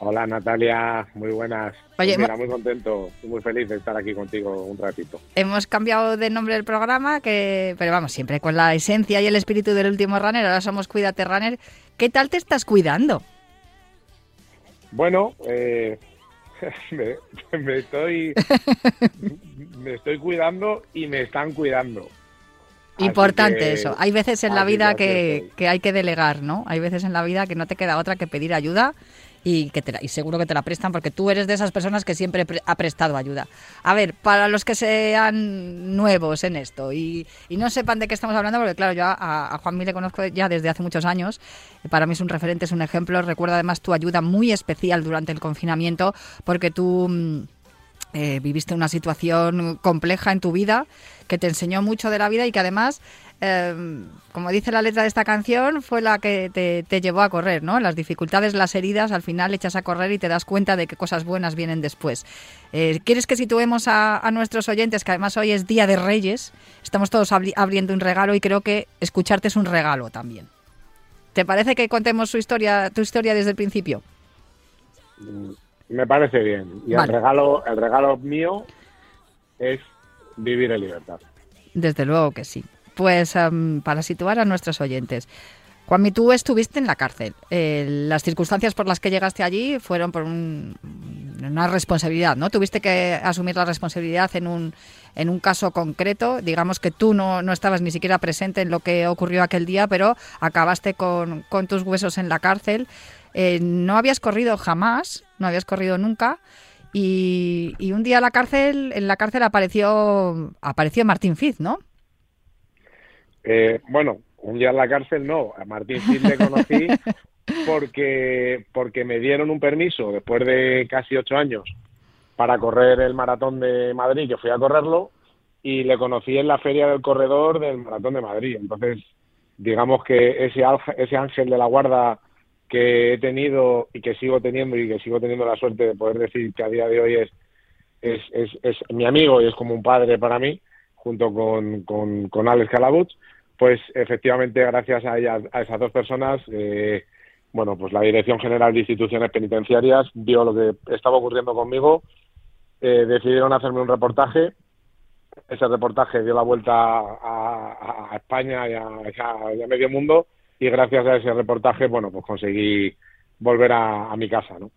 Hola Natalia, muy buenas. Oye, Pues mira, muy contento y muy feliz de estar aquí contigo un ratito. Hemos cambiado de nombre del programa, que, pero vamos, siempre con la esencia y el espíritu del último runner. Ahora somos Cuídate Runner. ¿Qué tal te estás cuidando? Bueno, eh, (laughs) me, me estoy (laughs) me estoy cuidando y me están cuidando. Importante que- eso. Hay veces en la vida que, que hay que delegar, ¿no? Hay veces en la vida que no te queda otra que pedir ayuda y que te la- y seguro que te la prestan porque tú eres de esas personas que siempre pre- ha prestado ayuda. A ver, para los que sean nuevos en esto y, y no sepan de qué estamos hablando, porque claro, yo a, a Juanmi le conozco ya desde hace muchos años, para mí es un referente, es un ejemplo. Recuerdo además tu ayuda muy especial durante el confinamiento porque tú... eh, viviste una situación compleja en tu vida que te enseñó mucho de la vida y que además, eh, como dice la letra de esta canción, fue la que te, llevó a correr, ¿no? Las dificultades, las heridas, al final echas a correr y te das cuenta de que cosas buenas vienen después. Eh, ¿Quieres que situemos a, a nuestros oyentes, que además hoy es Día de Reyes, estamos todos abri- abriendo un regalo y creo que escucharte es un regalo también? ¿Te parece que contemos su historia, tu historia desde el principio? Mm, Me parece bien. Y Vale. el regalo, el regalo mío es vivir en libertad. Desde luego que sí. Pues em, para situar a nuestros oyentes. Juanmi, tú estuviste en la cárcel. Eh, las circunstancias por las que llegaste allí fueron por un- una responsabilidad, ¿no? Tuviste que asumir la responsabilidad en un, en un caso concreto. Digamos que tú no, no estabas ni siquiera presente en lo que ocurrió aquel día, pero acabaste con, con tus huesos en la cárcel. Eh, no habías corrido jamás, no habías corrido nunca. Y, y un día la cárcel, en la cárcel apareció, apareció Martín Fiz, ¿no? Eh, bueno, un día en la cárcel no. A Martín Sid le conocí (laughs) porque, porque me dieron un permiso después de casi ocho años para correr el maratón de Madrid, que fui a correrlo, y le conocí en la feria del corredor del maratón de Madrid. Entonces, digamos que ese, ese ángel de la guarda que he tenido y que sigo teniendo y que sigo teniendo la suerte de poder decir que a día de hoy es, es, es, es mi amigo y es como un padre para mí, junto con, con, con Alex Calabuch, pues efectivamente gracias a, ellas, a esas dos personas, eh, bueno, pues la Dirección General de Instituciones Penitenciarias vio lo que estaba ocurriendo conmigo, eh, decidieron hacerme un reportaje, ese reportaje dio la vuelta a, España y a, a, medio mundo y gracias a ese reportaje, bueno, pues conseguí volver a, a mi casa, ¿no?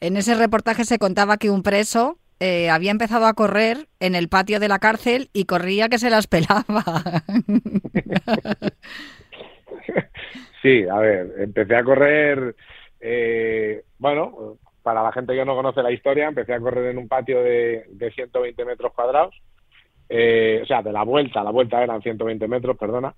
En ese reportaje se contaba que un preso eh, había empezado a correr en el patio de la cárcel y corría que se las pelaba. (laughs) sí, a ver, empecé a correr, eh, bueno, para la gente que no conoce la historia, empecé a correr en un patio de, de 120 metros cuadrados, eh, o sea, de la vuelta, la vuelta eran 120 metros, perdona,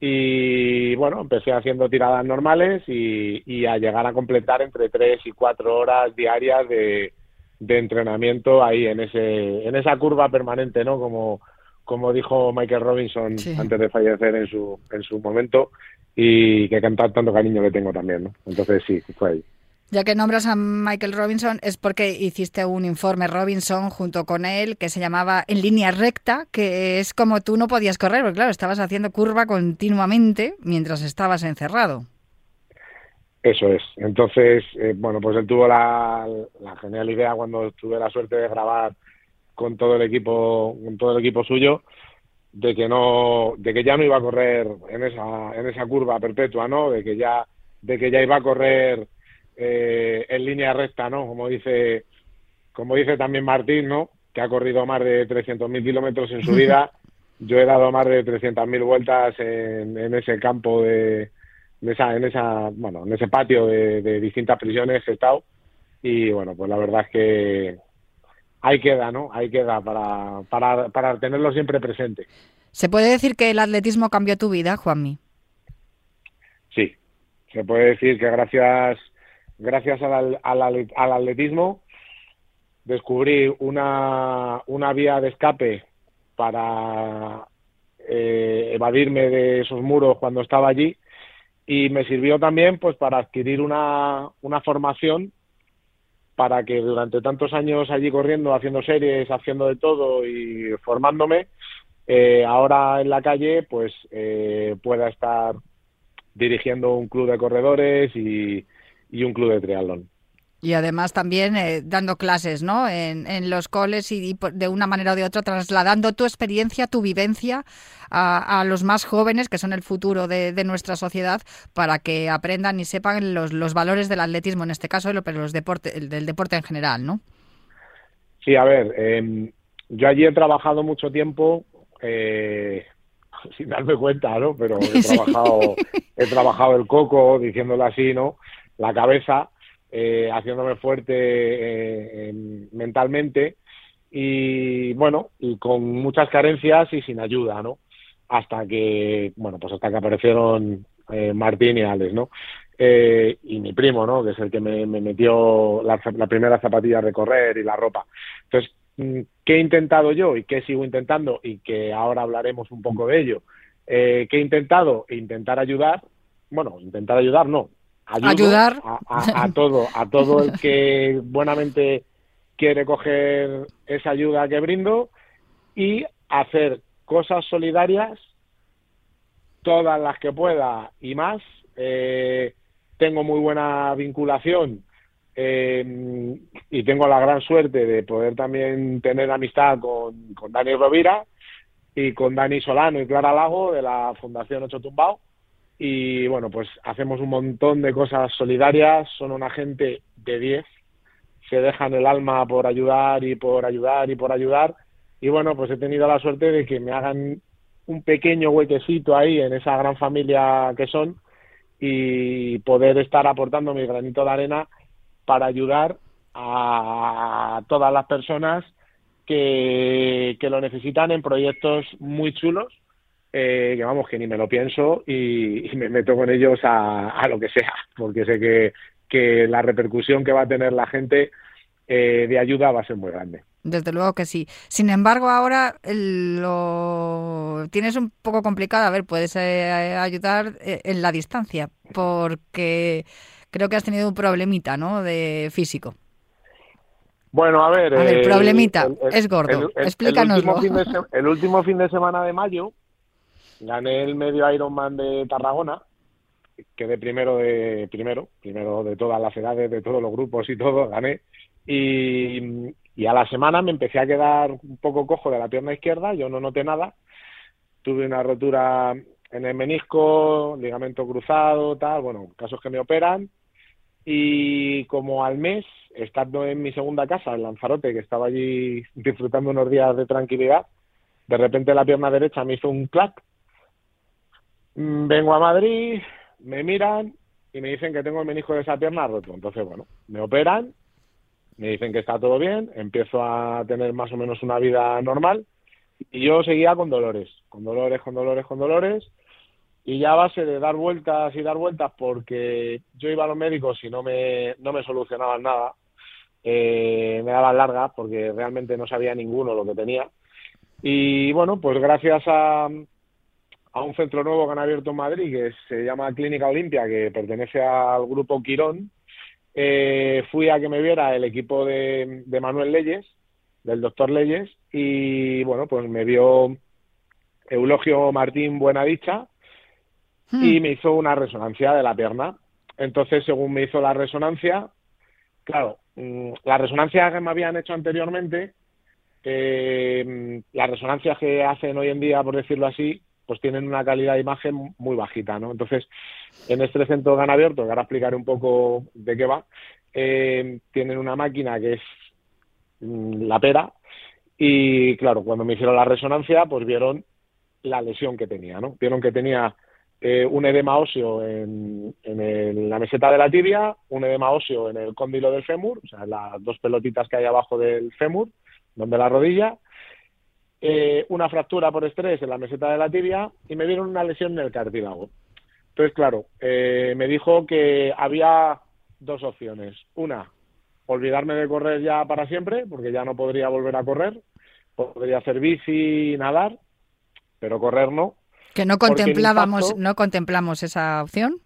y bueno, empecé haciendo tiradas normales y, y a llegar a completar entre 3 y 4 horas diarias de de entrenamiento ahí en ese en esa curva permanente, ¿no? Como como dijo Michael Robinson antes de fallecer en su en su momento y que cantar tanto cariño le tengo también, ¿no? Entonces sí, fue ahí. Ya que nombras a Michael Robinson, es porque hiciste un informe Robinson junto con él que se llamaba En línea recta, que es como tú no podías correr, porque claro, estabas haciendo curva continuamente mientras estabas encerrado. Eso es. Entonces, eh, bueno, pues él tuvo la, la, genial idea cuando tuve la suerte de grabar con todo el equipo, con todo el equipo suyo, de que no, de que ya no iba a correr en esa, en esa curva perpetua, ¿no? De que ya, de que ya iba a correr eh, en línea recta, ¿no? Como dice, como dice también Martín, ¿no? Que ha corrido más de 300.000 kilómetros en su (laughs) vida. Yo he dado más de 300.000 vueltas en, en ese campo de, en esa, en esa, bueno, en ese patio de, de distintas prisiones he estado y bueno, pues la verdad es que ahí queda, ¿no? Ahí queda para, para, para tenerlo siempre presente. ¿Se puede decir que el atletismo cambió tu vida, Juanmi? Sí, se puede decir que gracias, gracias al, al, al atletismo descubrí una, una vía de escape para eh, evadirme de esos muros cuando estaba allí y me sirvió también pues para adquirir una, una formación para que durante tantos años allí corriendo, haciendo series, haciendo de todo y formándome, eh, ahora en la calle pues eh, pueda estar dirigiendo un club de corredores y, y un club de triatlón. Y además también eh, dando clases, ¿no? En, en los coles y, y, de una manera o de otra trasladando tu experiencia, tu vivencia a, a los más jóvenes, que son el futuro de, de, nuestra sociedad, para que aprendan y sepan los, los valores del atletismo en este caso, pero los deporte, el, del deporte en general, ¿no? Sí, a ver, eh, yo allí he trabajado mucho tiempo, eh, (laughs) sin darme cuenta, ¿no? Pero he (laughs) trabajado, sí. he trabajado el coco, diciéndolo así, ¿no? La cabeza eh, haciéndome fuerte eh, mentalmente y bueno, y con muchas carencias y sin ayuda, ¿no? Hasta que, bueno, pues hasta que aparecieron eh, Martín y Alex, ¿no? Eh, y mi primo, ¿no? Que es el que me, me metió la, la, primera zapatilla de correr y la ropa. Entonces, mm, ¿qué he intentado yo y qué sigo intentando? Y que ahora hablaremos un poco de ello. Eh, ¿Qué he intentado? Intentar ayudar. Bueno, intentar ayudar, no ayudar a, a, a, todo a todo el que (laughs) buenamente quiere coger esa ayuda que brindo y hacer cosas solidarias todas las que pueda y más. Eh, tengo muy buena vinculación eh, y tengo la gran suerte de poder también tener amistad con, con Dani Rovira y con Dani Solano y Clara Lago de la Fundación Ocho Tumbao y bueno, pues hacemos un montón de cosas solidarias, son una gente de 10, se dejan el alma por ayudar y por ayudar y por ayudar. Y bueno, pues he tenido la suerte de que me hagan un pequeño huequecito ahí en esa gran familia que son y poder estar aportando mi granito de arena para ayudar a todas las personas que, que lo necesitan en proyectos muy chulos eh, que vamos, que ni me lo pienso y, me meto con ellos a, lo que sea, porque sé que, que la repercusión que va a tener la gente eh, de ayuda va a ser muy grande. Desde luego que sí. Sin embargo, ahora lo tienes un poco complicado. A ver, puedes eh, ayudar en la distancia, porque creo que has tenido un problemita, ¿no? De físico. Bueno, a ver. el problemita, es gordo. Explícanos. el último fin de semana de mayo gané el medio Ironman de Tarragona, quedé primero de primero, primero de todas las edades, de todos los grupos y todo, gané. Y, y a la semana me empecé a quedar un poco cojo de la pierna izquierda, yo no noté nada. Tuve una rotura en el menisco, ligamento cruzado, tal, bueno, casos que me operan. Y como al mes, estando en mi segunda casa, en Lanzarote, que estaba allí disfrutando unos días de tranquilidad, de repente la pierna derecha me hizo un clac vengo a Madrid, me miran y me dicen que tengo el menisco de esa pierna roto. Entonces, bueno, me operan, me dicen que está todo bien, empiezo a tener más o menos una vida normal y yo seguía con dolores, con dolores, con dolores, con dolores. Y ya a base de dar vueltas y dar vueltas, porque yo iba a los médicos y no me, no me solucionaban nada, eh, me daban largas porque realmente no sabía ninguno lo que tenía. Y bueno, pues gracias a, a un centro nuevo que han abierto en Madrid que se llama Clínica Olimpia, que pertenece al grupo Quirón. Eh, fui a que me viera el equipo de, Manuel Leyes, del doctor Leyes, y bueno, pues me vio Eulogio Martín Buenadicha hmm. y me hizo una resonancia de la pierna. Entonces, según me hizo la resonancia, claro, mm, la resonancia que me habían hecho anteriormente, eh, las resonancias que hacen hoy en día, por decirlo así, pues tienen una calidad de imagen muy bajita, ¿no? Entonces, en este centro de abierto, que ahora explicaré un poco de qué va, eh, tienen una máquina que es mm, la pera y, claro, cuando me hicieron la resonancia, pues vieron la lesión que tenía, ¿no? Vieron que tenía eh, un edema óseo en, en la meseta de la tibia, un edema óseo en el cóndilo del fémur, o sea, las dos pelotitas que hay abajo del fémur, donde la rodilla, eh, una fractura por estrés en la meseta de la tibia y me dieron una lesión en el cartílago. Entonces, claro, eh, me dijo que había dos opciones. Una, olvidarme de correr ya para siempre, porque ya no podría volver a correr. Podría hacer bici, nadar, pero correr no. Que no contemplábamos, no contemplamos esa opción.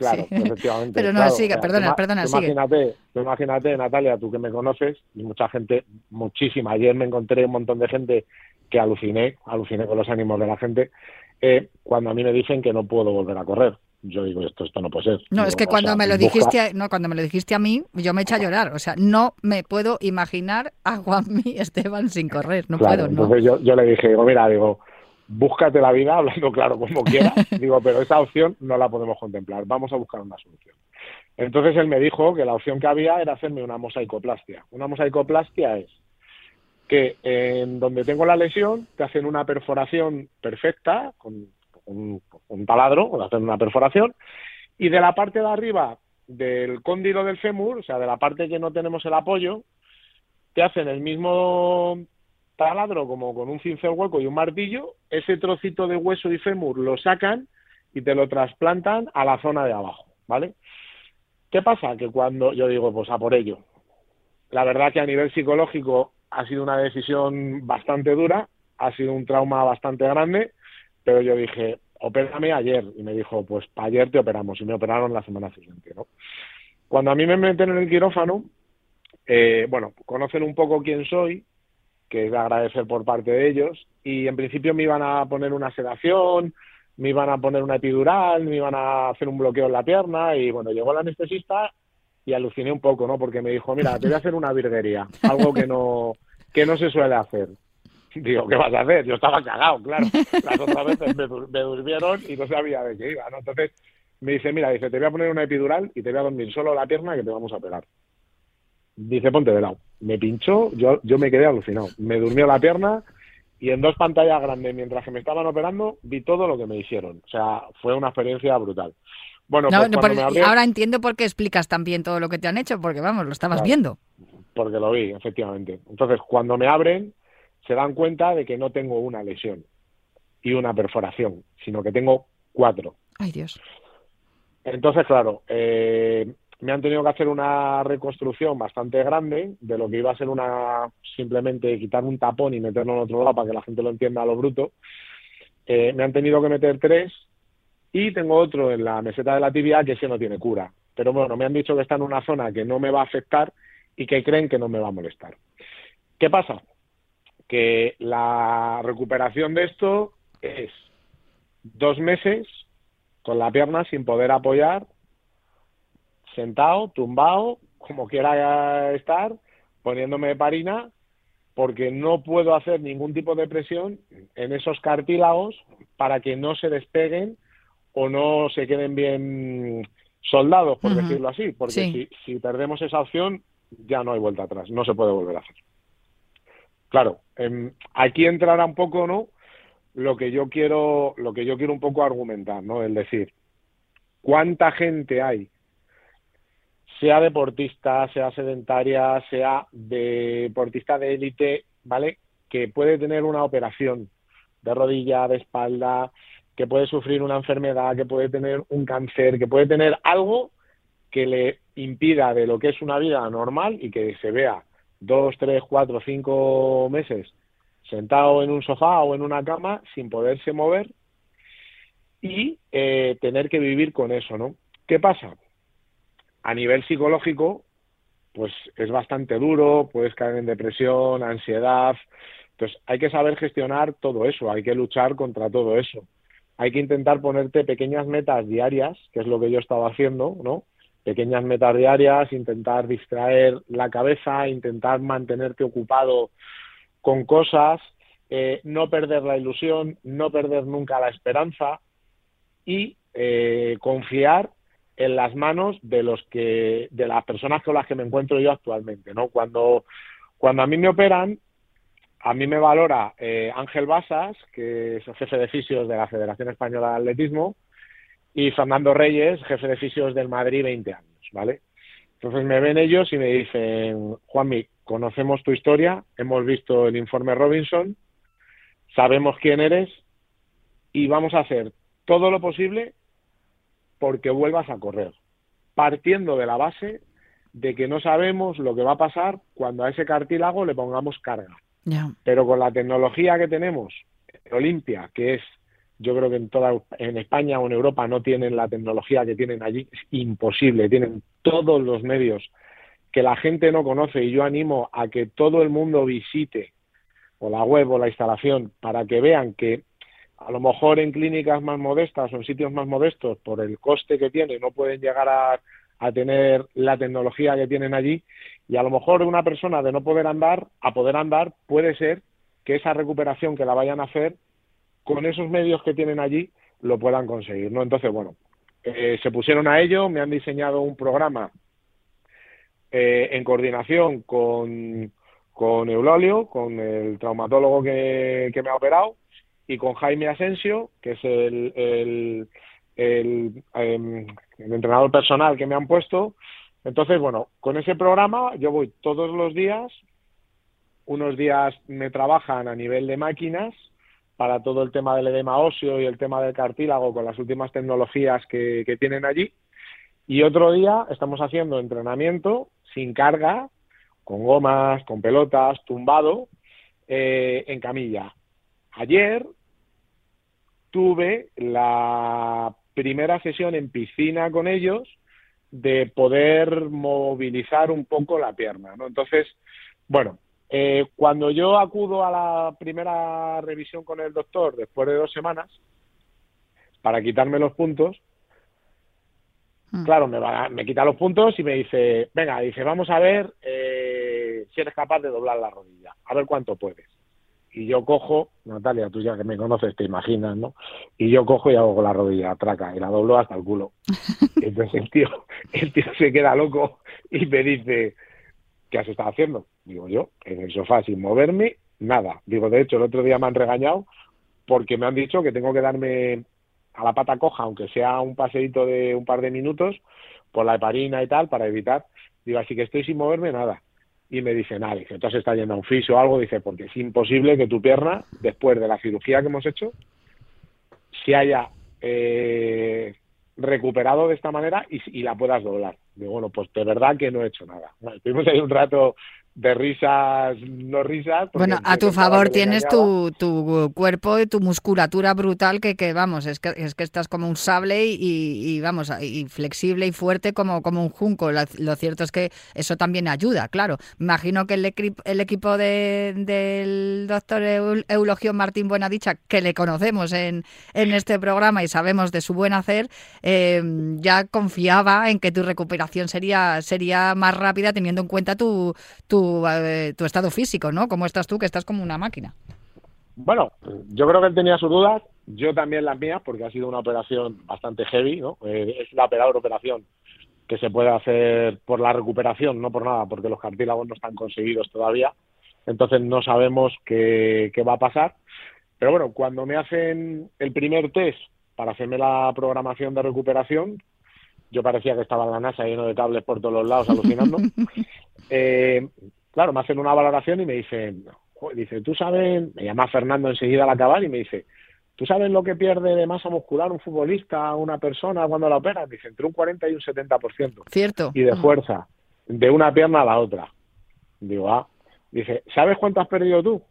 Claro, (laughs) efectivamente. Pero no, sigue, perdona, perdona, imagínate, Imagínate, Natalia, tú que me conoces, y mucha gente, muchísima. Ayer me encontré un montón de gente que aluciné, aluciné con los ánimos de la gente, eh, cuando a mí me dicen que no puedo volver a correr. Yo digo, esto, esto no puede ser. No, es que cuando me lo dijiste, no, cuando me lo dijiste a mí, yo me eché a llorar. O sea, no me puedo imaginar a Juanmi (laughs) Esteban sin correr. No puedo, no. Yo, yo le dije, digo, mira, digo, búscate la vida, hablando claro como quieras, (laughs) digo, pero esa opción no la podemos contemplar, vamos a buscar una solución. Entonces él me dijo que la opción que había era hacerme una mosaicoplastia. Una mosaicoplastia es que en donde tengo la lesión te hacen una perforación perfecta con un, taladro, o hacen una perforación, y de la parte de arriba del cóndilo del fémur, o sea, de la parte que no tenemos el apoyo, te hacen el mismo taladro como con un cincel hueco y un martillo, ese trocito de hueso y fémur lo sacan y te lo trasplantan a la zona de abajo, ¿vale? ¿Qué pasa? Que cuando yo digo, pues a por ello. La verdad que a nivel psicológico ha sido una decisión bastante dura, ha sido un trauma bastante grande, pero yo dije, opérame ayer. Y me dijo, pues para ayer te operamos. Y me operaron la semana siguiente, ¿no? Cuando a mí me meten en el quirófano, eh, bueno, conocen un poco quién soy, que es de agradecer por parte de ellos. Y en principio me iban a poner una sedación, me iban a poner una epidural, me iban a hacer un bloqueo en la pierna. Y bueno, llegó el anestesista y aluciné un poco, ¿no? Porque me dijo, mira, te voy a hacer una virguería, algo que no, que no se suele hacer. (laughs) Digo, ¿qué vas a hacer? Yo estaba cagado, claro. Las otras veces me, me durmieron y no sabía de qué iba, ¿no? Entonces me dice, mira, dice, te voy a poner una epidural y te voy a dormir solo la pierna que te vamos a pegar dice ponte de lado. Me pinchó, yo, yo me quedé alucinado. Me durmió la pierna y en dos pantallas grandes, mientras que me estaban operando, vi todo lo que me hicieron. O sea, fue una experiencia brutal. Bueno, pues ahora entiendo por qué explicas también todo lo que te han hecho, porque vamos, lo estabas viendo. Porque lo vi, efectivamente. Entonces, cuando me abren, se dan cuenta de que no tengo una lesión. y una perforación, sino que tengo cuatro. Ay, Dios. Entonces, claro, eh, me han tenido que hacer una reconstrucción bastante grande de lo que iba a ser una simplemente quitar un tapón y meterlo en otro lado para que la gente lo entienda a lo bruto. Eh, me han tenido que meter tres y tengo otro en la meseta de la tibia que ese no tiene cura. Pero bueno, me han dicho que está en una zona que no me va a afectar y que creen que no me va a molestar. ¿Qué pasa? Que la recuperación de esto es dos meses con la pierna sin poder apoyar sentado, tumbado, como quiera estar, poniéndome parina, porque no puedo hacer ningún tipo de presión en esos cartílagos para que no se despeguen o no se queden bien soldados, por decirlo así, porque si, si perdemos esa opción ya no hay vuelta atrás, no se puede volver a hacer. Claro, em, aquí entrará un poco, ¿no? Lo que yo quiero, lo que yo quiero un poco argumentar, ¿no? Es decir, ¿cuánta gente hay sea deportista, sea sedentaria, sea deportista de élite, ¿vale? Que puede tener una operación de rodilla, de espalda, que puede sufrir una enfermedad, que puede tener un cáncer, que puede tener algo que le impida de lo que es una vida normal y que se vea dos, tres, cuatro, cinco meses sentado en un sofá o en una cama sin poderse mover y eh, tener que vivir con eso, ¿no? ¿Qué pasa? A nivel psicológico, pues es bastante duro, puedes caer en depresión, ansiedad. Entonces hay que saber gestionar todo eso, hay que luchar contra todo eso. Hay que intentar ponerte pequeñas metas diarias, que es lo que yo estaba haciendo, ¿no? Pequeñas metas diarias, intentar distraer la cabeza, intentar mantenerte ocupado con cosas, eh, no perder la ilusión, no perder nunca la esperanza y eh, confiar en las manos de los que de las personas con las que me encuentro yo actualmente no cuando cuando a mí me operan a mí me valora eh, Ángel Basas que es el jefe de fisios de la Federación Española de Atletismo y Fernando Reyes jefe de fisios del Madrid 20 años vale entonces me ven ellos y me dicen Juanmi conocemos tu historia hemos visto el informe Robinson sabemos quién eres y vamos a hacer todo lo posible porque vuelvas a correr, partiendo de la base de que no sabemos lo que va a pasar cuando a ese cartílago le pongamos carga. Pero con la tecnología que tenemos en Olimpia, que es, yo creo que en toda en España o en Europa no tienen la tecnología que tienen allí, es imposible, tienen todos los medios que la gente no conoce y yo animo a que todo el mundo visite o la web o la instalación para que vean que a lo mejor en clínicas más modestas o en sitios más modestos, por el coste que tiene, no pueden llegar a, tener la tecnología que tienen allí. Y a lo mejor una persona de no poder andar a poder andar puede ser que esa recuperación que la vayan a hacer con esos medios que tienen allí lo puedan conseguir. ¿no? Entonces, bueno, eh, se pusieron a ello, me han diseñado un programa eh, en coordinación con, con Eulolio, con el traumatólogo que me ha operado, y con Jaime Asensio, que es el, el, em, el, entrenador personal que me han puesto. Entonces, bueno, con ese programa yo voy todos los días, unos días me trabajan a nivel de máquinas para todo el tema del edema óseo y el tema del cartílago con las últimas tecnologías que, que tienen allí. Y otro día estamos haciendo entrenamiento sin carga, con gomas, con pelotas, tumbado, eh, en camilla. Ayer tuve la primera sesión en piscina con ellos de poder movilizar un poco la pierna, ¿no? Entonces, bueno, eh, cuando yo acudo a la primera revisión con el doctor después de dos semanas para quitarme los puntos, mm. claro, me, va, me quita los puntos y me dice, venga, dice, vamos a ver eh, si eres capaz de doblar la rodilla, a ver cuánto puedes y yo cojo, Natalia, tú ya que me conoces, te imaginas, ¿no? Y yo cojo y hago con la rodilla traca y la doblo hasta el culo. (laughs) Entonces el tío, el tío se queda loco y me dice, ¿qué has estado haciendo? Digo yo, en el sofá sin moverme, nada. Digo, de hecho, el otro día me han regañado porque me han dicho que tengo que darme a la pata coja, aunque sea un paseíto de un par de minutos, por la heparina y tal, para evitar. Digo, así que estoy sin moverme, nada y me dice, nada, dice, entonces está yendo a un fisio o algo, dice, porque es imposible que tu pierna, después de la cirugía que hemos hecho, se haya eh, recuperado de esta manera y, la puedas doblar. Digo, bueno, pues de verdad que no he hecho nada. Estuvimos ahí un rato de risas, no risas. Bueno, a tu favor tienes tu, tu, cuerpo y tu musculatura brutal que, que vamos, es que, es que estás como un sable y, y vamos, y flexible y fuerte como, como un junco. Lo, cierto es que eso también ayuda, claro. Imagino que el, el equipo de, del doctor Eulogio Martín Buenadicha, que le conocemos en, en este programa y sabemos de su buen hacer, eh, ya confiaba en que tu recuperación sería, sería más rápida teniendo en cuenta tu, tu eh, tu, estado físico, ¿no? ¿Cómo estás tú, que estás como una máquina? Bueno, yo creo que él tenía sus dudas, yo también las mías, porque ha sido una operación bastante heavy, ¿no? Eh, es la peor operación que se puede hacer por la recuperación, no por nada, porque los cartílagos no están conseguidos todavía, entonces no sabemos qué, qué va a pasar. Pero bueno, cuando me hacen el primer test para hacerme la programación de recuperación, yo parecía que estaba en la NASA lleno de cables por todos los lados alucinando. (laughs) eh, claro, me hacen una valoración y me dicen, dice, tú sabes, me llama Fernando enseguida al acabar y me dice, ¿tú sabes lo que pierde de masa muscular un futbolista, una persona cuando la opera? Dice, entre un 40 y un 70%. Cierto. Y de fuerza, de una pierna a la otra. Digo, ah. Dice, ¿sabes cuánto has perdido tú?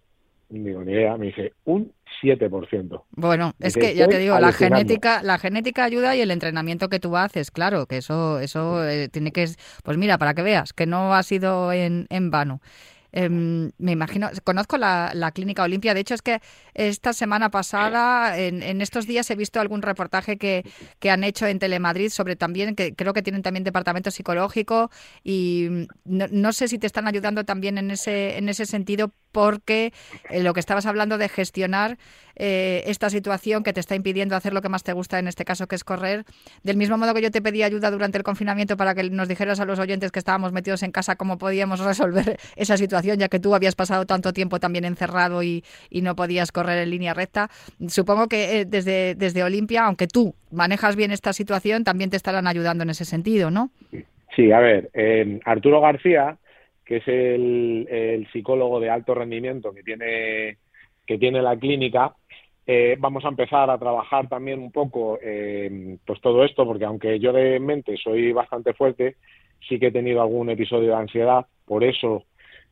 Digo, ni idea. Me dice, un 7%. Bueno, es que ya te digo, la genética, la genética ayuda y el entrenamiento que tú haces, claro, que eso, eso eh, tiene que, pues mira, para que veas que no ha sido en, en vano. Em, me imagino, conozco la, Clínica Olimpia, de hecho es que esta semana pasada, en, estos días he visto algún reportaje que, que, han hecho en Telemadrid sobre también, que creo que tienen también departamento psicológico y no, no sé si te están ayudando también en ese, en ese sentido porque eh, lo que estabas hablando de gestionar eh, esta situación que te está impidiendo hacer lo que más te gusta, en este caso que es correr, del mismo modo que yo te pedí ayuda durante el confinamiento para que nos dijeras a los oyentes que estábamos metidos en casa cómo podíamos resolver (laughs) esa situación, ya que tú habías pasado tanto tiempo también encerrado y, no podías correr en línea recta. Supongo que eh, desde, desde Olimpia, aunque tú manejas bien esta situación, también te estarán ayudando en ese sentido, ¿no? Sí, a ver, Arturo García que es el, psicólogo de alto rendimiento que tiene, que tiene la clínica, eh, vamos a empezar a trabajar también un poco pues todo esto, porque aunque yo de mente soy bastante fuerte, sí que he tenido algún episodio de ansiedad, por eso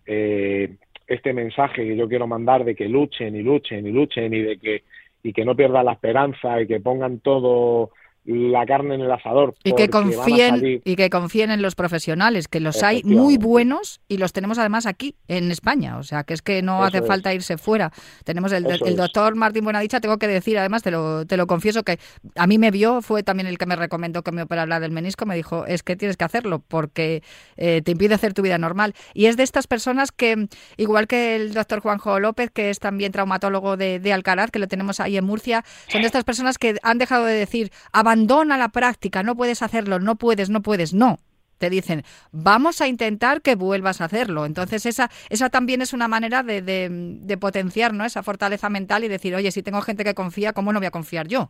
eh, este mensaje que yo quiero mandar de que luchen y luchen y luchen y de que y que no pierdan la esperanza y que pongan todo la carne en el asador. Y que confíen y que confíen en los profesionales, que los hay muy buenos y los tenemos además aquí en España, o sea, que es que no hace falta irse fuera. Tenemos el, doctor Martín Buenadicha, tengo que decir, además te lo, te lo confieso que a mí me vio, fue también el que me recomendó que me operara del menisco, me dijo, es que tienes que hacerlo porque eh, te impide hacer tu vida normal. Y es de estas personas que, igual que el doctor Juanjo López, que es también traumatólogo de, de Alcaraz, que lo tenemos ahí en Murcia, son de estas personas que han dejado de decir, abandona la práctica, no puedes hacerlo, no puedes, no puedes, no. Te dicen, vamos a intentar que vuelvas a hacerlo. Entonces, esa, esa también es una manera de, de, potenciar ¿no? esa fortaleza mental y decir, oye, si tengo gente que confía, ¿cómo no voy a confiar yo?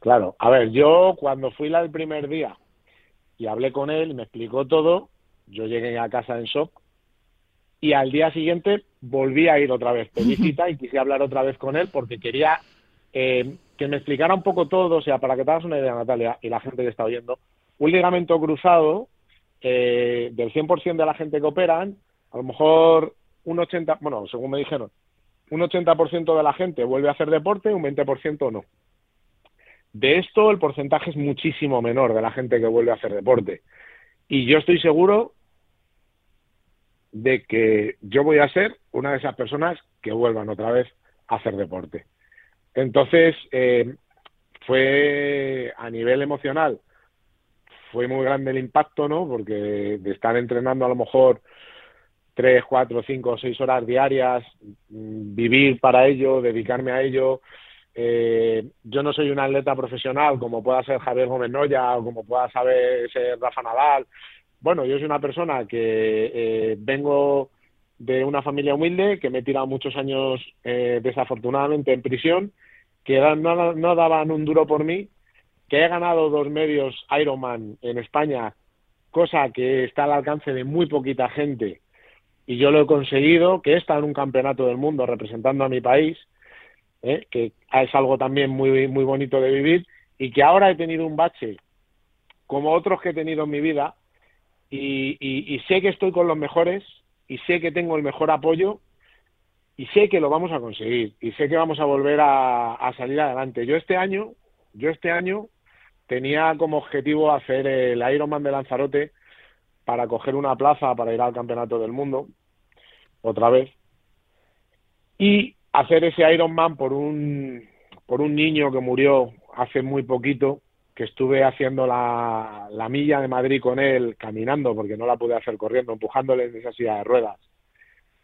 Claro, a ver, yo cuando fui la del primer día y hablé con él y me explicó todo, yo llegué a casa en shock y al día siguiente volví a ir otra vez, pedí cita y quise hablar otra vez con él porque quería eh, que me explicara un poco todo, o sea, para que te hagas una idea, Natalia, y la gente que está oyendo, un ligamento cruzado eh, del 100% de la gente que operan, a lo mejor un 80, bueno, según me dijeron, un 80% de la gente vuelve a hacer deporte, un 20% no. De esto el porcentaje es muchísimo menor de la gente que vuelve a hacer deporte. Y yo estoy seguro de que yo voy a ser una de esas personas que vuelvan otra vez a hacer deporte. Entonces, eh, fue a nivel emocional, fue muy grande el impacto, ¿no? Porque de estar entrenando a lo mejor tres, cuatro, cinco, seis horas diarias, mm, vivir para ello, dedicarme a ello. Eh, yo no soy un atleta profesional como pueda ser Javier Gómez Noya o como pueda saber ser Rafa Nadal. Bueno, yo soy una persona que eh, vengo de una familia humilde, que me he tirado muchos años eh, desafortunadamente en prisión, que no, no daban un duro por mí, que he ganado dos medios Ironman en España, cosa que está al alcance de muy poquita gente, y yo lo he conseguido, que he estado en un campeonato del mundo representando a mi país, ¿eh? que es algo también muy, muy bonito de vivir y que ahora he tenido un bache como otros que he tenido en mi vida y, y sé que estoy con los mejores y sé que tengo el mejor apoyo y sé que lo vamos a conseguir y sé que vamos a volver a, salir adelante. Yo este año, yo este año tenía como objetivo hacer el Ironman de Lanzarote para coger una plaza para ir al Campeonato del Mundo otra vez y hacer ese Ironman por un por un niño que murió hace muy poquito que estuve haciendo la, la milla de Madrid con él caminando porque no la pude hacer corriendo empujándole en esa silla de ruedas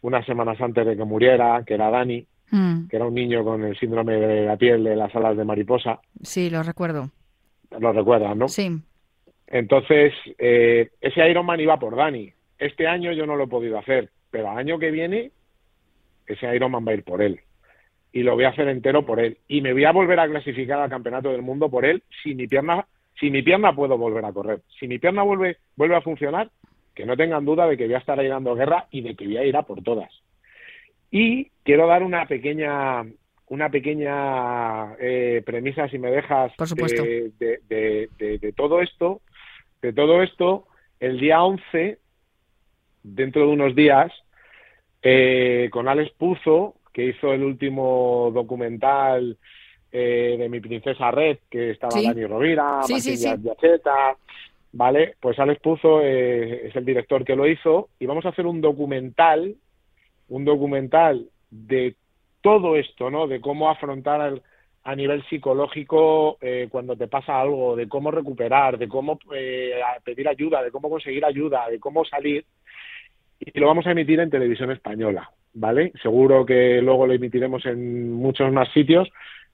unas semanas antes de que muriera, que era Dani, mm. que era un niño con el síndrome de la piel de las alas de mariposa. Sí, lo recuerdo. Lo recuerdas, ¿no? Sí. Entonces, eh, ese Ironman iba por Dani. Este año yo no lo he podido hacer, pero el año que viene, ese Ironman va a ir por él. Y lo voy a hacer entero por él. Y me voy a volver a clasificar al Campeonato del Mundo por él si mi pierna, si mi pierna puedo volver a correr. Si mi pierna vuelve, vuelve a funcionar, que no tengan duda de que voy a estar ahí dando guerra y de que voy a ir a por todas. Y quiero dar una pequeña una pequeña eh, premisa, si me dejas, De, todo esto. De todo esto, el día 11, dentro de unos días, eh, con Alex Puzo, que hizo el último documental eh, de mi princesa Red, que estaba Dani Rovira, sí, ¿vale? Pues Alex Puzo eh, es el director que lo hizo y vamos a hacer un documental, un documental de todo esto, ¿no? De cómo afrontar a nivel psicológico eh, cuando te pasa algo, de cómo recuperar, de cómo eh, pedir ayuda, de cómo conseguir ayuda, de cómo salir. Y lo vamos a emitir en televisión española, ¿vale? Seguro que luego lo emitiremos en muchos más sitios,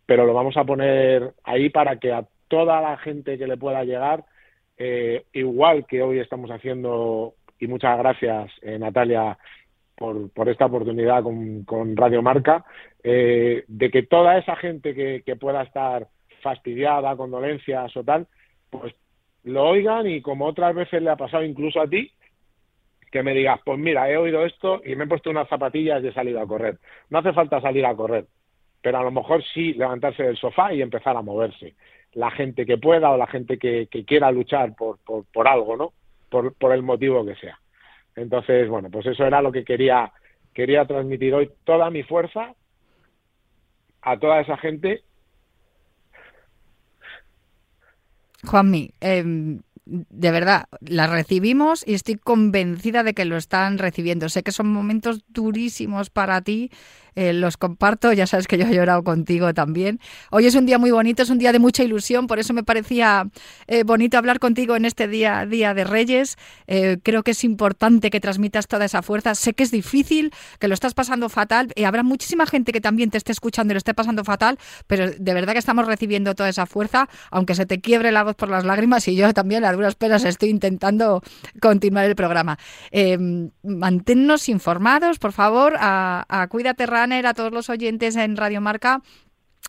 pero lo vamos a poner ahí para que a toda la gente que le pueda llegar eh, igual que hoy estamos haciendo, y muchas gracias eh, Natalia por, por, esta oportunidad con, con Radio Marca, eh, de que toda esa gente que, que pueda estar fastidiada, con dolencias o tal, pues lo oigan y como otras veces le ha pasado incluso a ti, que me digas, pues mira, he oído esto y me he puesto unas zapatillas y he salido a correr. No hace falta salir a correr, pero a lo mejor sí levantarse del sofá y empezar a moverse la gente que pueda o la gente que, quiera luchar por, por, algo, ¿no? Por, el motivo que sea. Entonces, bueno, pues eso era lo que quería, quería transmitir hoy, toda mi fuerza a toda esa gente. Juanmi, eh, de verdad, la recibimos y estoy convencida de que lo están recibiendo. Sé que son momentos durísimos para ti, eh, los comparto, ya sabes que yo he llorado contigo también. Hoy es un día muy bonito, es un día de mucha ilusión, por eso me parecía eh, bonito hablar contigo en este día, día de Reyes. Eh, creo que es importante que transmitas toda esa fuerza. Sé que es difícil, que lo estás pasando fatal, y habrá muchísima gente que también te esté escuchando y lo esté pasando fatal, pero de verdad que estamos recibiendo toda esa fuerza, aunque se te quiebre la voz por las lágrimas y yo también a duras penas estoy intentando continuar el programa. manténnos informados, por favor, a, a Cuídate a todos los oyentes en Radio Marca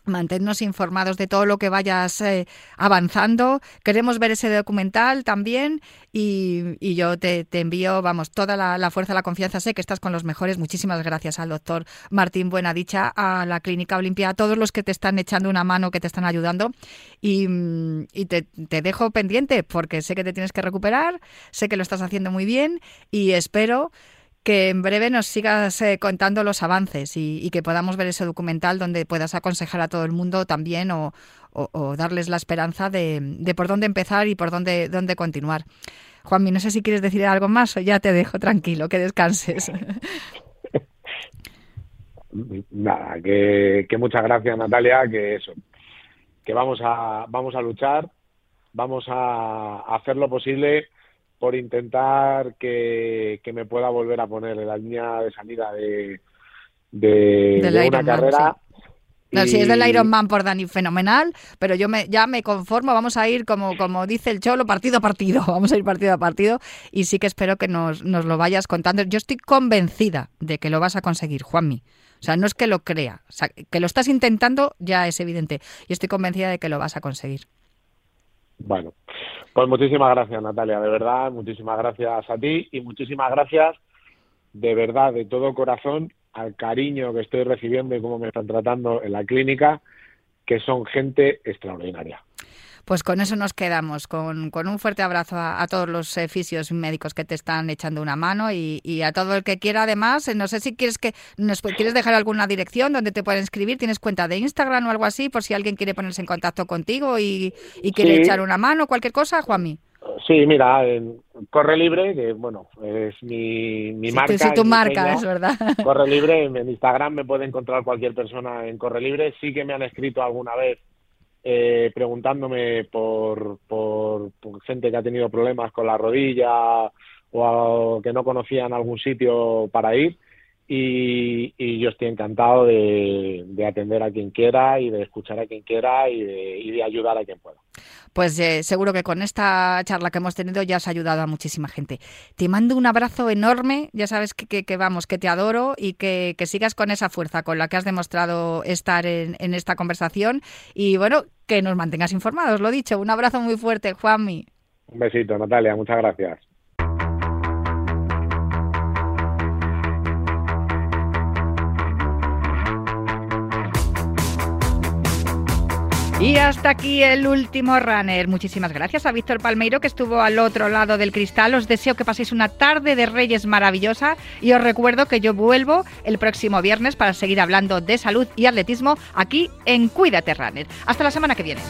manténnos informados de todo lo que vayas eh, avanzando. Queremos ver ese documental también y, yo te, envío, vamos, toda la, fuerza, la confianza. Sé que estás con los mejores. Muchísimas gracias al doctor Martín Buenadicha, a la Clínica Olimpia, a todos los que te están echando una mano, que te están ayudando. Y, te dejo pendiente porque sé que te tienes que recuperar, sé que lo estás haciendo muy bien y espero que en breve nos sigas eh, contando los avances y, que podamos ver ese documental donde puedas aconsejar a todo el mundo también o, darles la esperanza de, por dónde empezar y por dónde, dónde continuar. Juanmi, no sé si quieres decir algo más o ya te dejo tranquilo, que descanses. (laughs) Nada, que, que muchas gracias Natalia, que eso, que vamos a, vamos a luchar, vamos a hacer lo posible por intentar que, me pueda volver a poner en la línea de salida de, de, una carrera. No, si es del Ironman por Dani, fenomenal, pero yo me, ya me conformo, vamos a ir como, como dice el Cholo, partido a partido, (laughs) vamos a ir partido a partido y sí que espero que nos, nos lo vayas contando. Yo estoy convencida de que lo vas a conseguir, Juanmi. O sea, no es que lo crea, o sea, que lo estás intentando ya es evidente y estoy convencida de que lo vas a conseguir. Bueno, pues muchísimas gracias Natalia, de verdad, muchísimas gracias a ti y muchísimas gracias de verdad, de todo corazón al cariño que estoy recibiendo y cómo me están tratando en la clínica, que son gente extraordinaria. Pues con eso nos quedamos, con, un fuerte abrazo a, todos los eh, fisios médicos que te están echando una mano y, a todo el que quiera además. Eh, no sé si quieres que nos quieres dejar alguna dirección donde te pueden escribir. ¿Tienes cuenta de Instagram o algo así por si alguien quiere ponerse en contacto contigo y, quiere echar una mano, cualquier cosa, Juanmi? Sí, mira, en Corre Libre, que bueno, es mi, mi marca. Sí, tu marca, es verdad. (laughs) Corre Libre, en Instagram me puede encontrar cualquier persona en Corre Libre. Sí que me han escrito alguna vez eh, preguntándome por, por, gente que ha tenido problemas con la rodilla o que no conocían algún sitio para ir. Y, yo estoy encantado de, atender a quien quiera y de escuchar a quien quiera y de, ayudar a quien pueda. Pues eh, seguro que con esta charla que hemos tenido ya has ayudado a muchísima gente. Te mando un abrazo enorme, ya sabes que, que, vamos, que te adoro y que, sigas con esa fuerza con la que has demostrado estar en, en esta conversación y bueno, que nos mantengas informados, lo dicho. Un abrazo muy fuerte, Juanmi. Un besito, Natalia, muchas gracias. Y hasta aquí el último runner. Muchísimas gracias a Víctor Palmeiro que estuvo al otro lado del cristal. Os deseo que paséis una tarde de Reyes maravillosa y os recuerdo que yo vuelvo el próximo viernes para seguir hablando de salud y atletismo aquí en Cuídate Runner. Hasta la semana que viene.